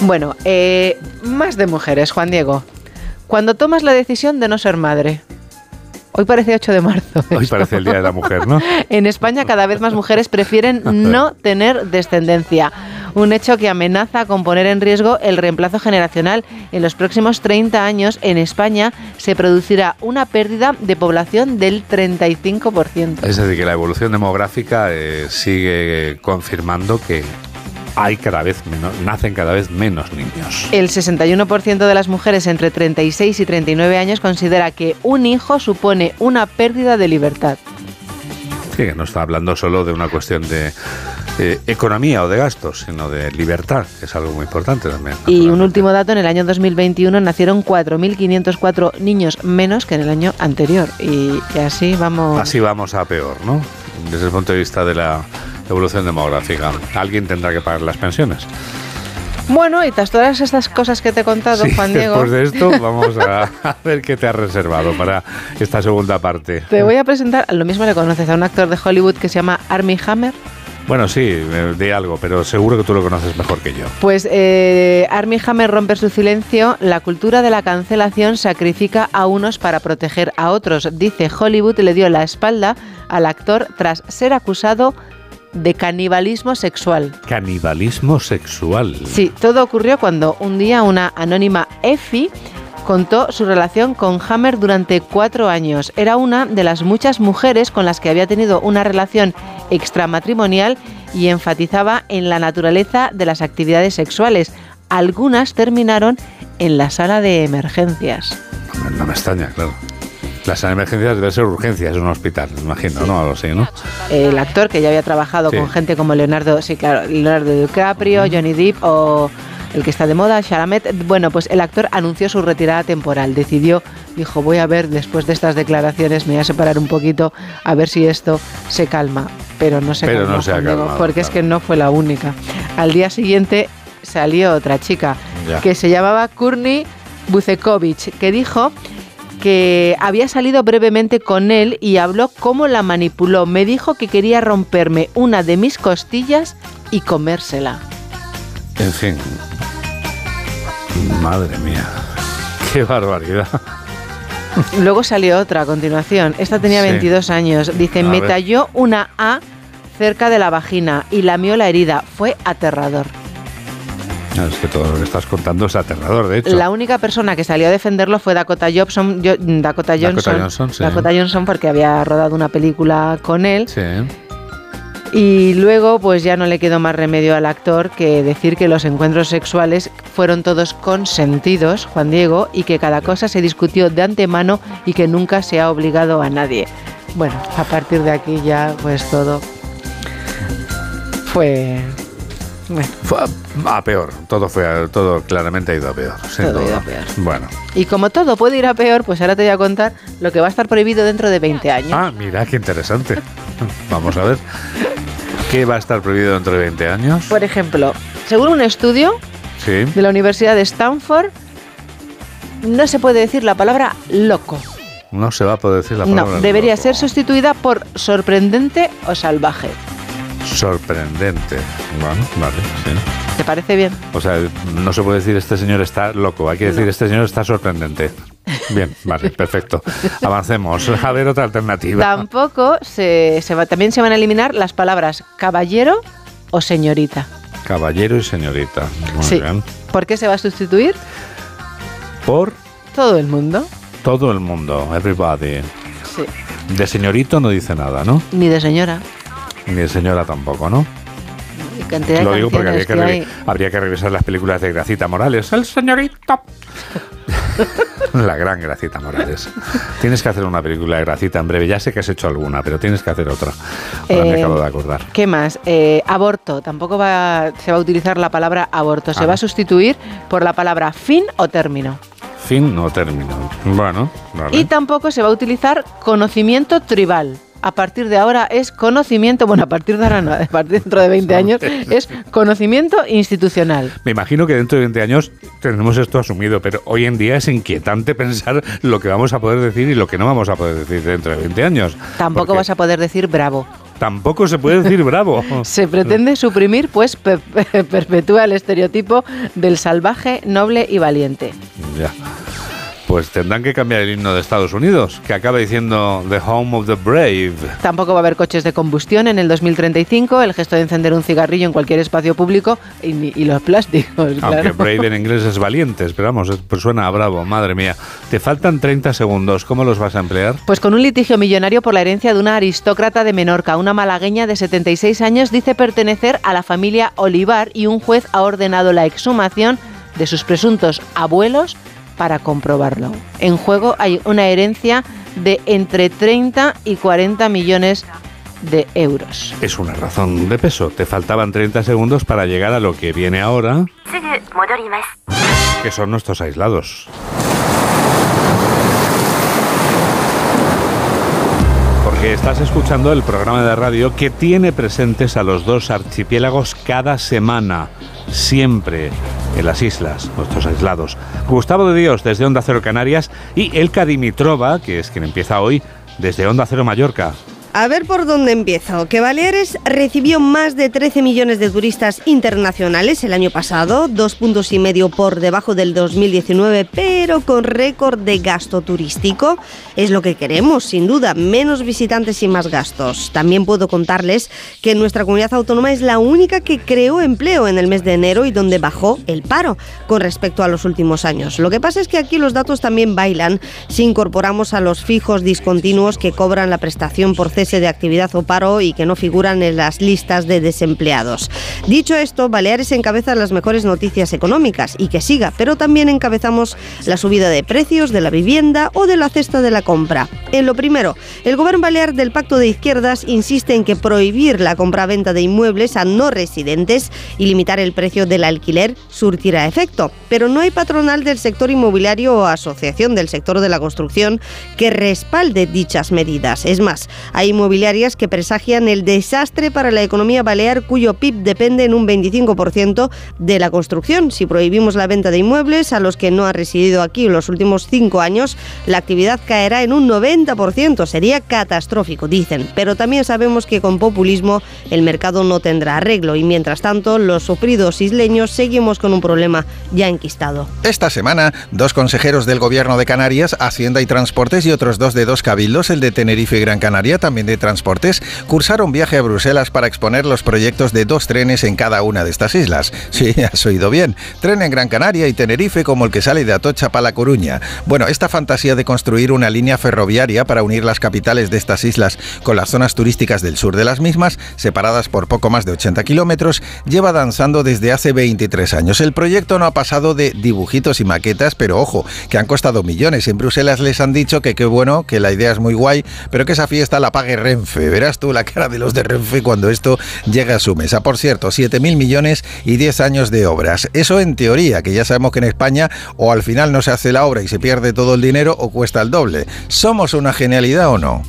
Bueno, eh, más de mujeres, Juan Diego. Cuando tomas la decisión de no ser madre, Hoy parece 8 de marzo. Hoy parece el Día de la Mujer, ¿no? en España cada vez más mujeres prefieren no tener descendencia un hecho que amenaza con poner en riesgo el reemplazo generacional. En los próximos 30 años en España se producirá una pérdida de población del 35%. Es decir, que la evolución demográfica eh, sigue confirmando que hay cada vez menos, nacen cada vez menos niños. El 61% de las mujeres entre 36 y 39 años considera que un hijo supone una pérdida de libertad. Sí, que no está hablando solo de una cuestión de economía o de gastos, sino de libertad, que es algo muy importante también. Y un último dato, en el año 2021 nacieron 4.504 niños menos que en el año anterior. Y, así vamos... Así vamos a peor, ¿no? Desde el punto de vista de la evolución demográfica. Alguien tendrá que pagar las pensiones. Bueno, y tras todas estas cosas que te he contado, Sí, Juan Diego, después de esto vamos a, a ver qué te has reservado para esta segunda parte. te voy a presentar, lo mismo le conoces a un actor de Hollywood que se llama Armie Hammer. Bueno, sí, eh, de algo, pero seguro que tú lo conoces mejor que yo. Pues eh, Armie Hammer rompe su silencio. La cultura de la cancelación sacrifica a unos para proteger a otros. Dice Hollywood le dio la espalda al actor tras ser acusado de canibalismo sexual. Canibalismo sexual. Sí, todo ocurrió cuando un día una anónima Effie contó su relación con Hammer durante cuatro años. Era una de las muchas mujeres con las que había tenido una relación extramatrimonial y enfatizaba en la naturaleza de las actividades sexuales. Algunas terminaron en la sala de emergencias. No, me extraña, claro. Las emergencias deben ser urgencias en un hospital, me imagino, ¿no? Algo así, ¿no? El actor que ya había trabajado Sí. con gente como Leonardo, sí, claro, Leonardo DiCaprio, Johnny Depp o el que está de moda, Chalamet. Bueno, pues el actor anunció su retirada temporal. Decidió, dijo, voy a ver después de estas declaraciones, me voy a separar un poquito a ver si esto se calma. Pero no se Pero calmó, no se ha calmado, porque es que no fue la única. Al día siguiente salió otra chica Ya. que se llamaba Courtney Bucekovich, que dijo que había salido brevemente con él y habló cómo la manipuló. Me dijo que quería romperme una de mis costillas y comérsela. En fin. Madre mía. Qué barbaridad. Luego salió otra a continuación. Esta tenía Sí. 22 años. Dice, A me ver. talló una A cerca de la vagina y lamió la herida. Fue aterrador. Es que todo lo que estás contando es aterrador, de hecho. La única persona que salió a defenderlo fue Dakota Johnson, yo- Dakota Johnson, Dakota Johnson, sí. Dakota Johnson porque había rodado una película con él. Sí. Y luego, pues ya no le quedó más remedio al actor que decir que los encuentros sexuales fueron todos consentidos, Juan Diego, y que cada cosa se discutió de antemano y que nunca se ha obligado a nadie. Bueno, a partir de aquí ya, pues todo fue. Bueno, Fue a, a peor. Todo fue a- todo claramente ha ido a peor. sin Todo ha ido duda. a peor. Bueno. y como todo puede ir a peor, pues ahora te voy a contar lo que va a estar prohibido dentro de 20 años. Ah, mira, qué interesante. Vamos a ver. ¿Qué va a estar prohibido dentro de 20 años? Por ejemplo, según un estudio, Sí. de la Universidad de Stanford, no se puede decir la palabra loco. No se va a poder decir la No, palabra. debería loco. ser sustituida por sorprendente o salvaje. Sorprendente. Bueno, vale, sí. ¿Te parece bien? O sea, no se puede decir este señor está loco, hay que decir No. este señor está sorprendente. Bien, vale, perfecto. Avancemos. A ver otra alternativa. Tampoco se, se va, también se van a eliminar las palabras caballero o señorita. Caballero y señorita. Muy Sí. bien. ¿Por qué se va a sustituir? Por Todo el mundo. todo el mundo, everybody. Sí. De señorito no dice nada, ¿no? Ni de señora. Ni de señora tampoco, ¿no? Cantidad Lo digo porque habría que, que habría revisar las películas de Gracita Morales. El señorito. La gran Gracita Morales. Tienes que hacer una película de Gracita en breve. Ya sé que has hecho alguna, pero tienes que hacer otra. Ahora me Eh, acabo de acordar. ¿Qué más? Eh, aborto. Tampoco va, se va a utilizar la palabra aborto. Se Ah. va a sustituir por la palabra fin o término. Fin no término. Bueno, vale. Y tampoco se va a utilizar conocimiento tribal. A partir de ahora es conocimiento, bueno, a partir de ahora no, a partir dentro de 20 años es conocimiento institucional. Me imagino que dentro de 20 años tendremos esto asumido, pero hoy en día es inquietante pensar lo que vamos a poder decir y lo que no vamos a poder decir dentro de 20 años. Tampoco vas a poder decir bravo. Tampoco se puede decir bravo. Se pretende suprimir, pues per- perpetúa el estereotipo del salvaje, noble y valiente. Ya. Pues tendrán que cambiar el himno de Estados Unidos, que acaba diciendo The Home of the Brave. Tampoco va a haber coches de combustión en el 2035, el gesto de encender un cigarrillo en cualquier espacio público y, los plásticos, Aunque claro. brave en inglés es valientes, pero vamos, es- pues suena a bravo, madre mía. Te faltan 30 segundos, ¿cómo los vas a emplear? Pues con un litigio millonario por la herencia de una aristócrata de Menorca, una malagueña de 76 años dice pertenecer a la familia Olivar y un juez ha ordenado la exhumación de sus presuntos abuelos para comprobarlo. En juego hay una herencia de entre 30 y 40 millones de euros. Es una razón de peso. Te faltaban 30 segundos para llegar a lo que viene ahora, que son nuestros aislados. Porque estás escuchando el programa de radio que tiene presentes a los dos archipiélagos cada semana, siempre. En las islas, nuestros aislados. Gustavo de Dios desde Onda Cero Canarias y Elka Dimitrova, que es quien empieza hoy, desde Onda Cero Mallorca. A ver por dónde empiezo. Que Baleares recibió más de 13 millones de turistas internacionales el año pasado, dos puntos y medio por debajo del 2019, pero con récord de gasto turístico. Es lo que queremos, sin duda, menos visitantes y más gastos. También puedo contarles que nuestra comunidad autónoma es la única que creó empleo en el mes de enero y donde bajó el paro con respecto a los últimos años. Lo que pasa es que aquí los datos también bailan si incorporamos a los fijos discontinuos que cobran la prestación por cese de actividad o paro y que no figuran en las listas de desempleados. Dicho esto, Baleares encabeza las mejores noticias económicas y que siga, pero también encabezamos la subida de precios de la vivienda o de la cesta de la compra. En lo primero, el gobierno balear del Pacto de Izquierdas insiste en que prohibir la compra-venta de inmuebles a no residentes y limitar el precio del alquiler surtirá efecto. Pero no hay patronal del sector inmobiliario o asociación del sector de la construcción que respalde dichas medidas. Es más, hay inmobiliarias que presagian el desastre para la economía balear cuyo PIB depende en un 25% de la construcción. Si prohibimos la venta de inmuebles a los que no han residido aquí en los últimos cinco años, la actividad caerá en un 90%. Sería catastrófico, dicen. Pero también sabemos que con populismo el mercado no tendrá arreglo y mientras tanto los sufridos isleños seguimos con un problema ya enquistado. Esta semana, dos consejeros del Gobierno de Canarias, Hacienda y Transportes y otros dos de dos cabildos, el de Tenerife y Gran Canaria, también de Transportes, cursaron viaje a Bruselas para exponer los proyectos de dos trenes en cada una de estas islas. Sí, has oído bien. Tren en Gran Canaria y Tenerife como el que sale de Atocha para La Coruña. Bueno, esta fantasía de construir una línea ferroviaria para unir las capitales de estas islas con las zonas turísticas del sur de las mismas, separadas por poco más de 80 kilómetros, lleva danzando desde hace 23 años. El proyecto no ha pasado de dibujitos y maquetas, pero ojo, que han costado millones. En Bruselas les han dicho que qué bueno, que la idea es muy guay, pero que esa fiesta la pague Renfe. Verás tú la cara de los de Renfe cuando esto llega a su mesa. Por cierto, 7.000 millones y 10 años de obras. Eso en teoría, que ya sabemos que en España o al final no se hace la obra y se pierde todo el dinero o cuesta el doble. ¿Somos una genialidad o no?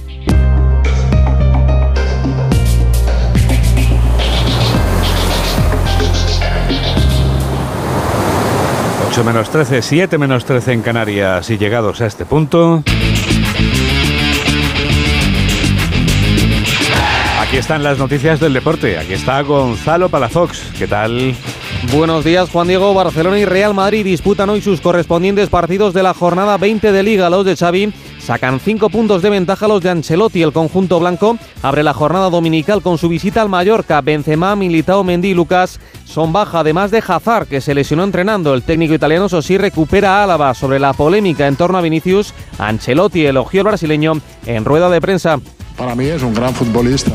Menos 13, 7 menos 13 en Canarias y llegados a este punto... Aquí están las noticias del deporte. Aquí está Gonzalo Palafox. ¿Qué tal? Buenos días, Juan Diego. Barcelona y Real Madrid disputan hoy sus correspondientes partidos de la jornada 20 de Liga. Los de Xavi sacan cinco puntos de ventaja los de Ancelotti. El conjunto blanco abre la jornada dominical con su visita al Mallorca. Benzema, Militao, Mendy y Lucas son baja, además de Hazard, que se lesionó entrenando. El técnico italiano, eso sí, recupera a Álava sobre la polémica en torno a Vinicius. Ancelotti elogió al brasileño en rueda de prensa. Para mí es un gran futbolista.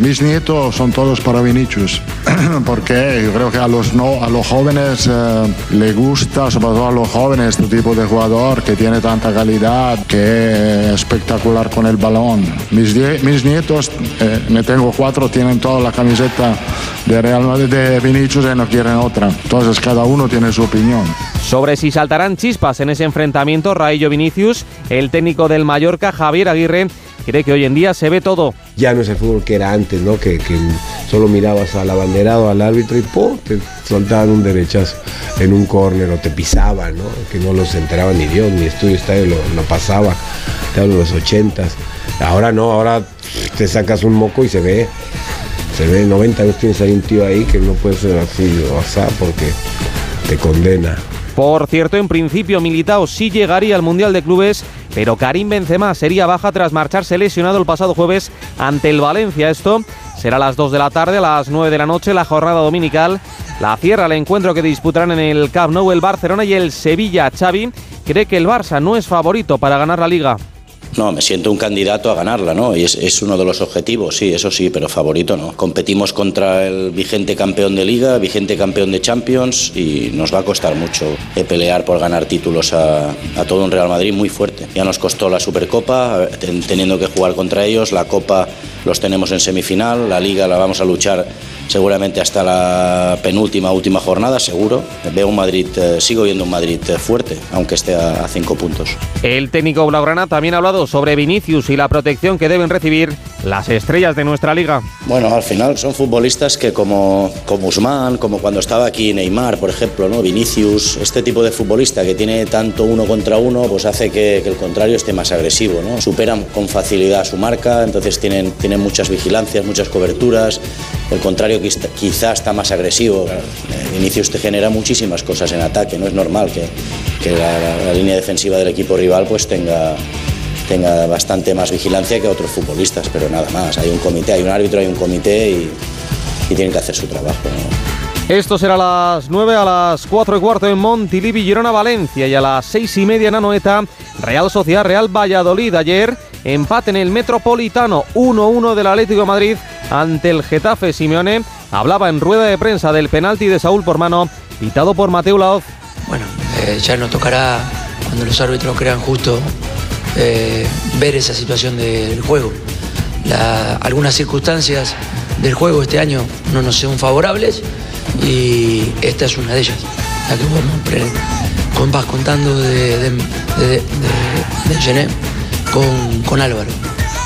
Mis nietos son todos para Vinicius, porque yo creo que a los, no, a los jóvenes eh, le gusta, sobre todo a los jóvenes, este tipo de jugador que tiene tanta calidad, que es espectacular con el balón. Mis, mis nietos, eh, me tengo cuatro, tienen toda la camiseta de Real Madrid de Vinicius y no quieren otra. Entonces cada uno tiene su opinión. Sobre si saltarán chispas en ese enfrentamiento, Raillo Vinicius, el técnico del Mallorca, Javier Aguirre, cree que hoy en día se ve todo. Ya no es el fútbol que era antes, ¿no? Que, solo mirabas al abanderado, al árbitro y ¡pum! te soltaban un derechazo en un córner o te pisaban, ¿no? Que no los enteraba ni Dios, ni Estudio Estadio lo, pasaba, te hablo de los ochentas. Ahora no, ahora te sacas un moco y se ve. Se ve 90 años tienes ahí un tío ahí que no puede ser así o asá porque te condena. Por cierto, en principio Militao sí llegaría al Mundial de Clubes, pero Karim Benzema sería baja tras marcharse lesionado el pasado jueves ante el Valencia. Esto será a las 2 de la tarde, a las 9 de la noche, la jornada dominical. La cierra el encuentro que disputarán en el Camp Nou el Barcelona y el Sevilla. Xavi cree que el Barça no es favorito para ganar la liga. No, me siento un candidato a ganarla, ¿no? Y es, uno de los objetivos, sí, eso sí, pero favorito no. Competimos contra el vigente campeón de Liga, vigente campeón de Champions y nos va a costar mucho eh, pelear por ganar títulos a, a, todo un Real Madrid muy fuerte. Ya nos costó la Supercopa, teniendo que jugar contra ellos, la Copa los tenemos en semifinal, la Liga la vamos a luchar seguramente hasta la penúltima, última jornada, seguro. Veo un Madrid, eh, sigo viendo un Madrid eh, fuerte, aunque esté a, a cinco puntos. El técnico Blaugrana también ha hablado sobre Vinicius y la protección que deben recibir las estrellas de nuestra liga. Bueno, al final son futbolistas que como, como Usman, como cuando estaba aquí Neymar, por ejemplo, ¿no? Vinicius, este tipo de futbolista que tiene tanto uno contra uno, pues hace que, que el contrario esté más agresivo, ¿no? Superan con facilidad su marca, entonces tienen, tienen muchas vigilancias, muchas coberturas, el contrario quizá- está más agresivo. Claro, eh, Vinicius te genera muchísimas cosas en ataque, no es normal que, que la, la- la línea defensiva del equipo rival pues tenga tenga bastante más vigilancia que otros futbolistas, pero nada más. Hay un comité, hay un árbitro, hay un comité y, y tienen que hacer su trabajo. ¿no? Esto será a las 9, a las 4 y cuarto en Montilivi, Girona, Valencia y a las 6 y media en Anoeta, Real Sociedad, Real Valladolid. Ayer empate en el Metropolitano 1-1 del Atlético de Madrid ante el Getafe. Simeone hablaba en rueda de prensa del penalti de Saúl por mano, pitado por Mateo Laoz. Eh, ya nos tocará, cuando los árbitros crean justo, eh, ver esa situación del juego. Algunas circunstancias del juego este año no nos son favorables y esta es una de ellas, la que vamos pre- con, vas contando de, de, de- de Gené con, con Álvaro.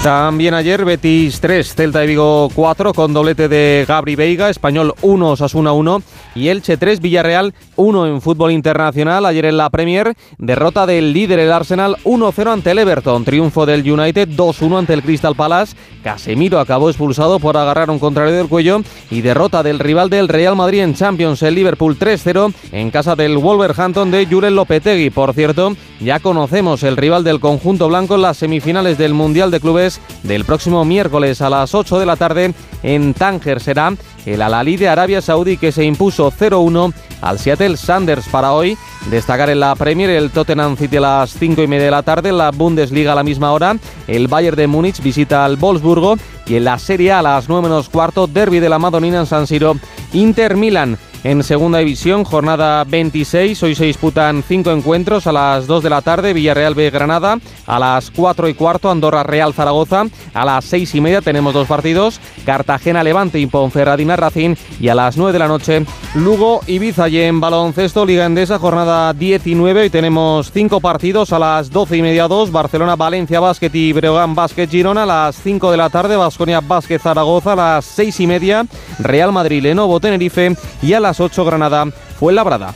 También ayer Betis 3, Celta de Vigo 4 con doblete de Gabri Veiga, Español 1, Osasuna 1 y Elche 3, Villarreal 1 en fútbol internacional. Ayer en la Premier, derrota del líder el Arsenal 1-0 ante el Everton, triunfo del United 2-1 ante el Crystal Palace. Casemiro acabó expulsado por agarrar un contrario del cuello y derrota del rival del Real Madrid en Champions, el Liverpool 3-0 en casa del Wolverhampton de Jurel Lopetegui. Por cierto, ya conocemos el rival del conjunto blanco en las semifinales del Mundial de Clubes del próximo miércoles a las 8 de la tarde en Tánger. Será el Al-Ali de Arabia Saudí que se impuso 0-1 al Seattle Sanders para hoy. Destacar en la Premier el Tottenham City a las 5 y media de la tarde, en la Bundesliga a la misma hora, el Bayern de Múnich visita al Wolfsburgo y en la Serie A a las 9 menos cuarto, Derby de la Madonina en San Siro, Inter Milan. En segunda división, jornada 26, hoy se disputan cinco encuentros a las 2 de la tarde, Villarreal B Granada, a las 4 y cuarto, Andorra Real Zaragoza, a las 6 y media tenemos dos partidos, Cartagena Levante y Ponferradina Racing, y a las 9 de la noche, Lugo Ibiza. Y en baloncesto, Liga Endesa, jornada 19, hoy tenemos cinco partidos a las 12 y media 2, Barcelona Valencia Basket y Breogán Basket Girona, a las 5 de la tarde, Vasconia Basket Zaragoza, a las 6 y media, Real Madrid Lenovo Tenerife y a las 8 Granada fue labrada.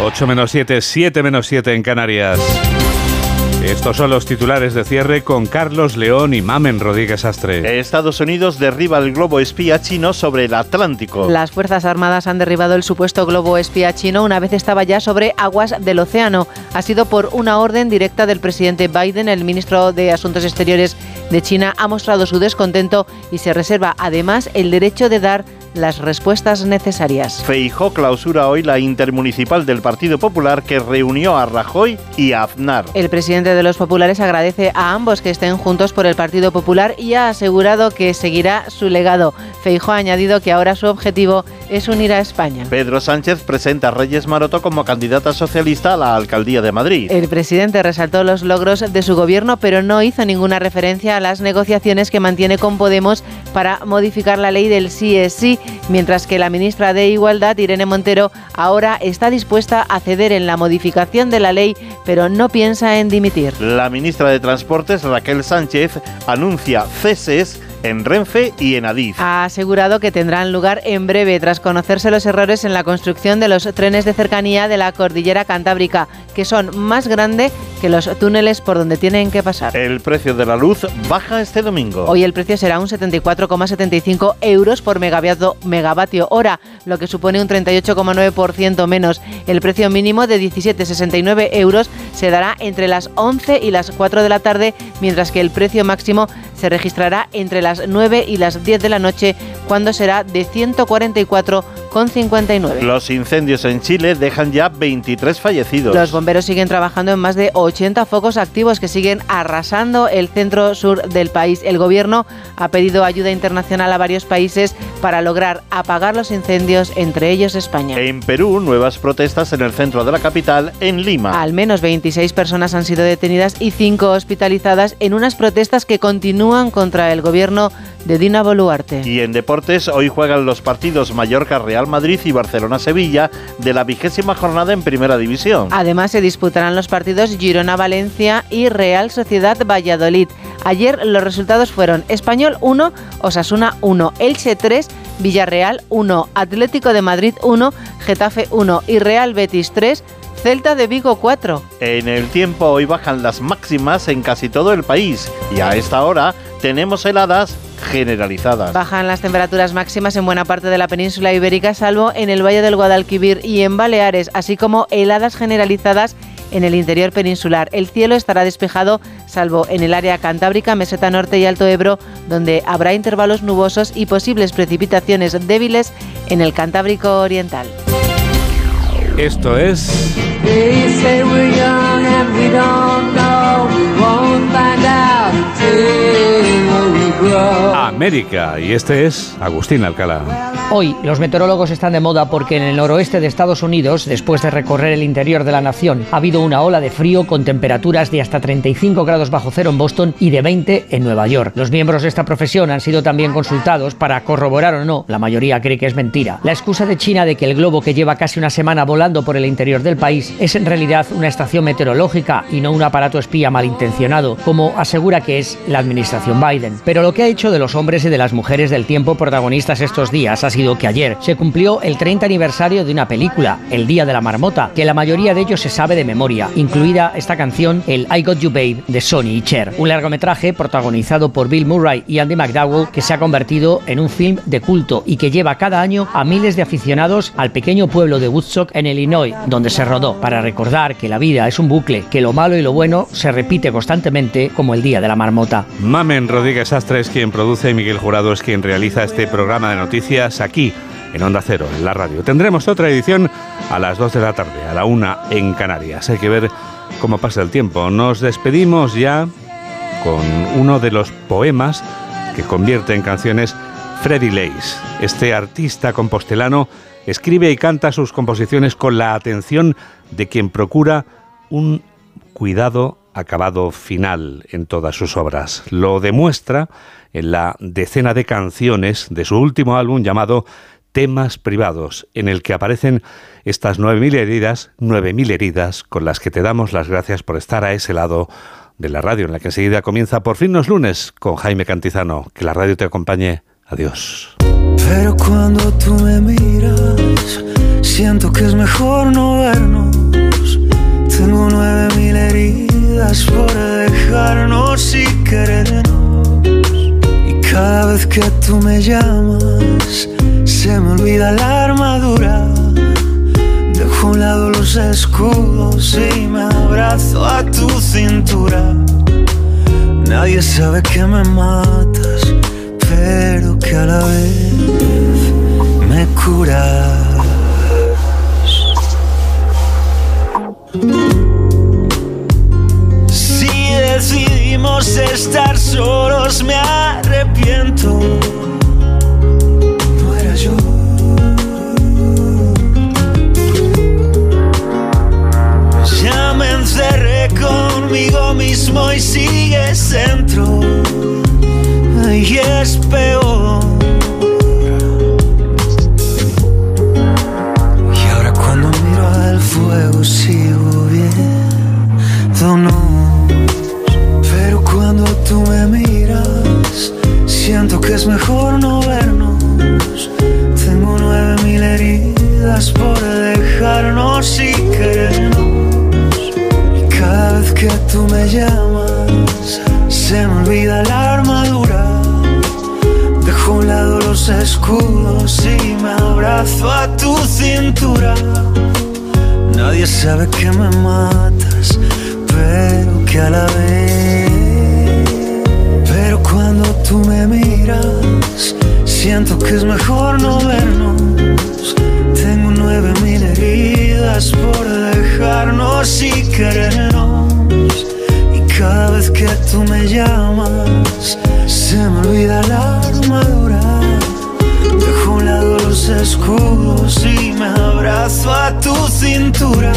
8 menos 7, 7 menos 7 en Canarias. Estos son los titulares de cierre con Carlos León y Mamen Rodríguez Astre. Estados Unidos derriba el globo espía chino sobre el Atlántico. Las Fuerzas Armadas han derribado el supuesto globo espía chino una vez estaba ya sobre aguas del océano. Ha sido por una orden directa del presidente Biden. El ministro de Asuntos Exteriores de China ha mostrado su descontento y se reserva además el derecho de dar las respuestas necesarias. Feijó clausura hoy la intermunicipal del Partido Popular que reunió a Rajoy y a Aznar. El presidente de los populares agradece a ambos que estén juntos por el Partido Popular y ha asegurado que seguirá su legado. Feijó ha añadido que ahora su objetivo es unir a España. Pedro Sánchez presenta a Reyes Maroto como candidata socialista a la alcaldía de Madrid. El presidente resaltó los logros de su gobierno, pero no hizo ninguna referencia a las negociaciones que mantiene con Podemos para modificar la ley del sí es sí, mientras que la ministra de Igualdad, Irene Montero, ahora está dispuesta a ceder en la modificación de la ley, pero no piensa en dimitir. La ministra de Transportes, Raquel Sánchez, anuncia ceses en Renfe y en Adif. Ha asegurado que tendrán lugar en breve tras conocerse los errores en la construcción de los trenes de cercanía de la cordillera cantábrica, que son más grandes que los túneles por donde tienen que pasar. El precio de la luz baja este domingo. Hoy el precio será un 74,75 euros por megavatio, megavatio hora, lo que supone un 38,9% menos. El precio mínimo de 17,69 euros se dará entre las 11 y las 4 de la tarde, mientras que el precio máximo se registrará entre las 9 y las 10 de la noche cuando será de 144,59. Los incendios en Chile dejan ya 23 fallecidos. Los bomberos siguen trabajando en más de 80 focos activos que siguen arrasando el centro sur del país. El gobierno ha pedido ayuda internacional a varios países para lograr apagar los incendios, entre ellos España. En Perú, nuevas protestas en el centro de la capital, en Lima. Al menos 26 personas han sido detenidas y 5 hospitalizadas en unas protestas que continúan contra el gobierno de Dina Boluarte. Y en deportes, hoy juegan los partidos Mallorca-Real Madrid y Barcelona-Sevilla de la vigésima jornada en Primera División. Además, se disputarán los partidos Girona-Valencia y Real Sociedad-Valladolid. Ayer los resultados fueron Español 1, Osasuna 1, Elche 3, Villarreal 1, Atlético de Madrid 1, Getafe 1 y Real Betis 3, Celta de Vigo 4. En el tiempo hoy bajan las máximas en casi todo el país y a esta hora tenemos heladas generalizadas. Bajan las temperaturas máximas en buena parte de la península ibérica, salvo en el Valle del Guadalquivir y en Baleares, así como heladas generalizadas en el interior peninsular. El cielo estará despejado, salvo en el área cantábrica, meseta norte y alto Ebro, donde habrá intervalos nubosos y posibles precipitaciones débiles en el Cantábrico Oriental. Esto es América y este es Agustín Alcalá. Hoy los meteorólogos están de moda porque en el noroeste de Estados Unidos, después de recorrer el interior de la nación, ha habido una ola de frío con temperaturas de hasta 35 grados bajo cero en Boston y de 20 en Nueva York. Los miembros de esta profesión han sido también consultados para corroborar o no, la mayoría cree que es mentira, la excusa de China de que el globo que lleva casi una semana volando por el interior del país es en realidad una estación meteorológica y no un aparato espía malintencionado, como asegura que es la administración Biden. Pero lo que ha hecho de los hombres y de las mujeres del tiempo protagonistas estos días ha sido que ayer se cumplió el 30 aniversario de una película, El Día de la Marmota, que la mayoría de ellos se sabe de memoria, incluida esta canción, el I Got You Babe de Sony y Cher, un largometraje protagonizado por Bill Murray y Andy McDowell que se ha convertido en un film de culto y que lleva cada año a miles de aficionados al pequeño pueblo de Woodstock en Illinois, donde se rodó, para recordar que la vida es un bucle, que lo malo y lo bueno se repite constantemente como el Día de la Marmota. Mamen Rodríguez Astra es quien produce y Miguel Jurado es quien realiza este programa de noticias aquí en Onda Cero, en la radio. Tendremos otra edición a las 2 de la tarde, a la 1 en Canarias. Hay que ver cómo pasa el tiempo. Nos despedimos ya con uno de los poemas que convierte en canciones Freddy Leis. Este artista compostelano escribe y canta sus composiciones con la atención de quien procura un cuidado acabado final en todas sus obras. Lo demuestra en la decena de canciones de su último álbum llamado Temas Privados, en el que aparecen estas 9.000 heridas, 9.000 heridas con las que te damos las gracias por estar a ese lado de la radio, en la que enseguida comienza por fin los lunes con Jaime Cantizano. Que la radio te acompañe. Adiós. Pero cuando tú me miras, siento que es mejor no vernos. Tengo nueve mil por dejarnos y querernos. Y cada vez que tú me llamas, se me olvida la armadura. Dejo a un lado los escudos y me abrazo a tu cintura. Nadie sabe que me matas, pero que a la vez me curas. Decidimos estar solos, me arrepiento. No era yo. Ya me encerré conmigo mismo y sigues dentro. Y es peor. Y ahora cuando miro al fuego sigo viéndonos. Mejor no vernos. Tengo nueve mil heridas por dejarnos y querernos. Y cada vez que tú me llamas, se me olvida la armadura. Dejo a un lado los escudos y me abrazo a tu cintura. Nadie sabe que me matas, pero que a la vez. Cuando tú me miras, Siento que es mejor no vernos. Tengo nueve mil heridas por dejarnos y querernos. Y cada vez que tú me llamas, se me olvida la armadura. Dejo a un lado los escudos y me abrazo a tu cintura.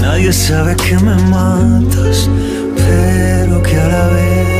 Nadie sabe que me matas, pero que a la vez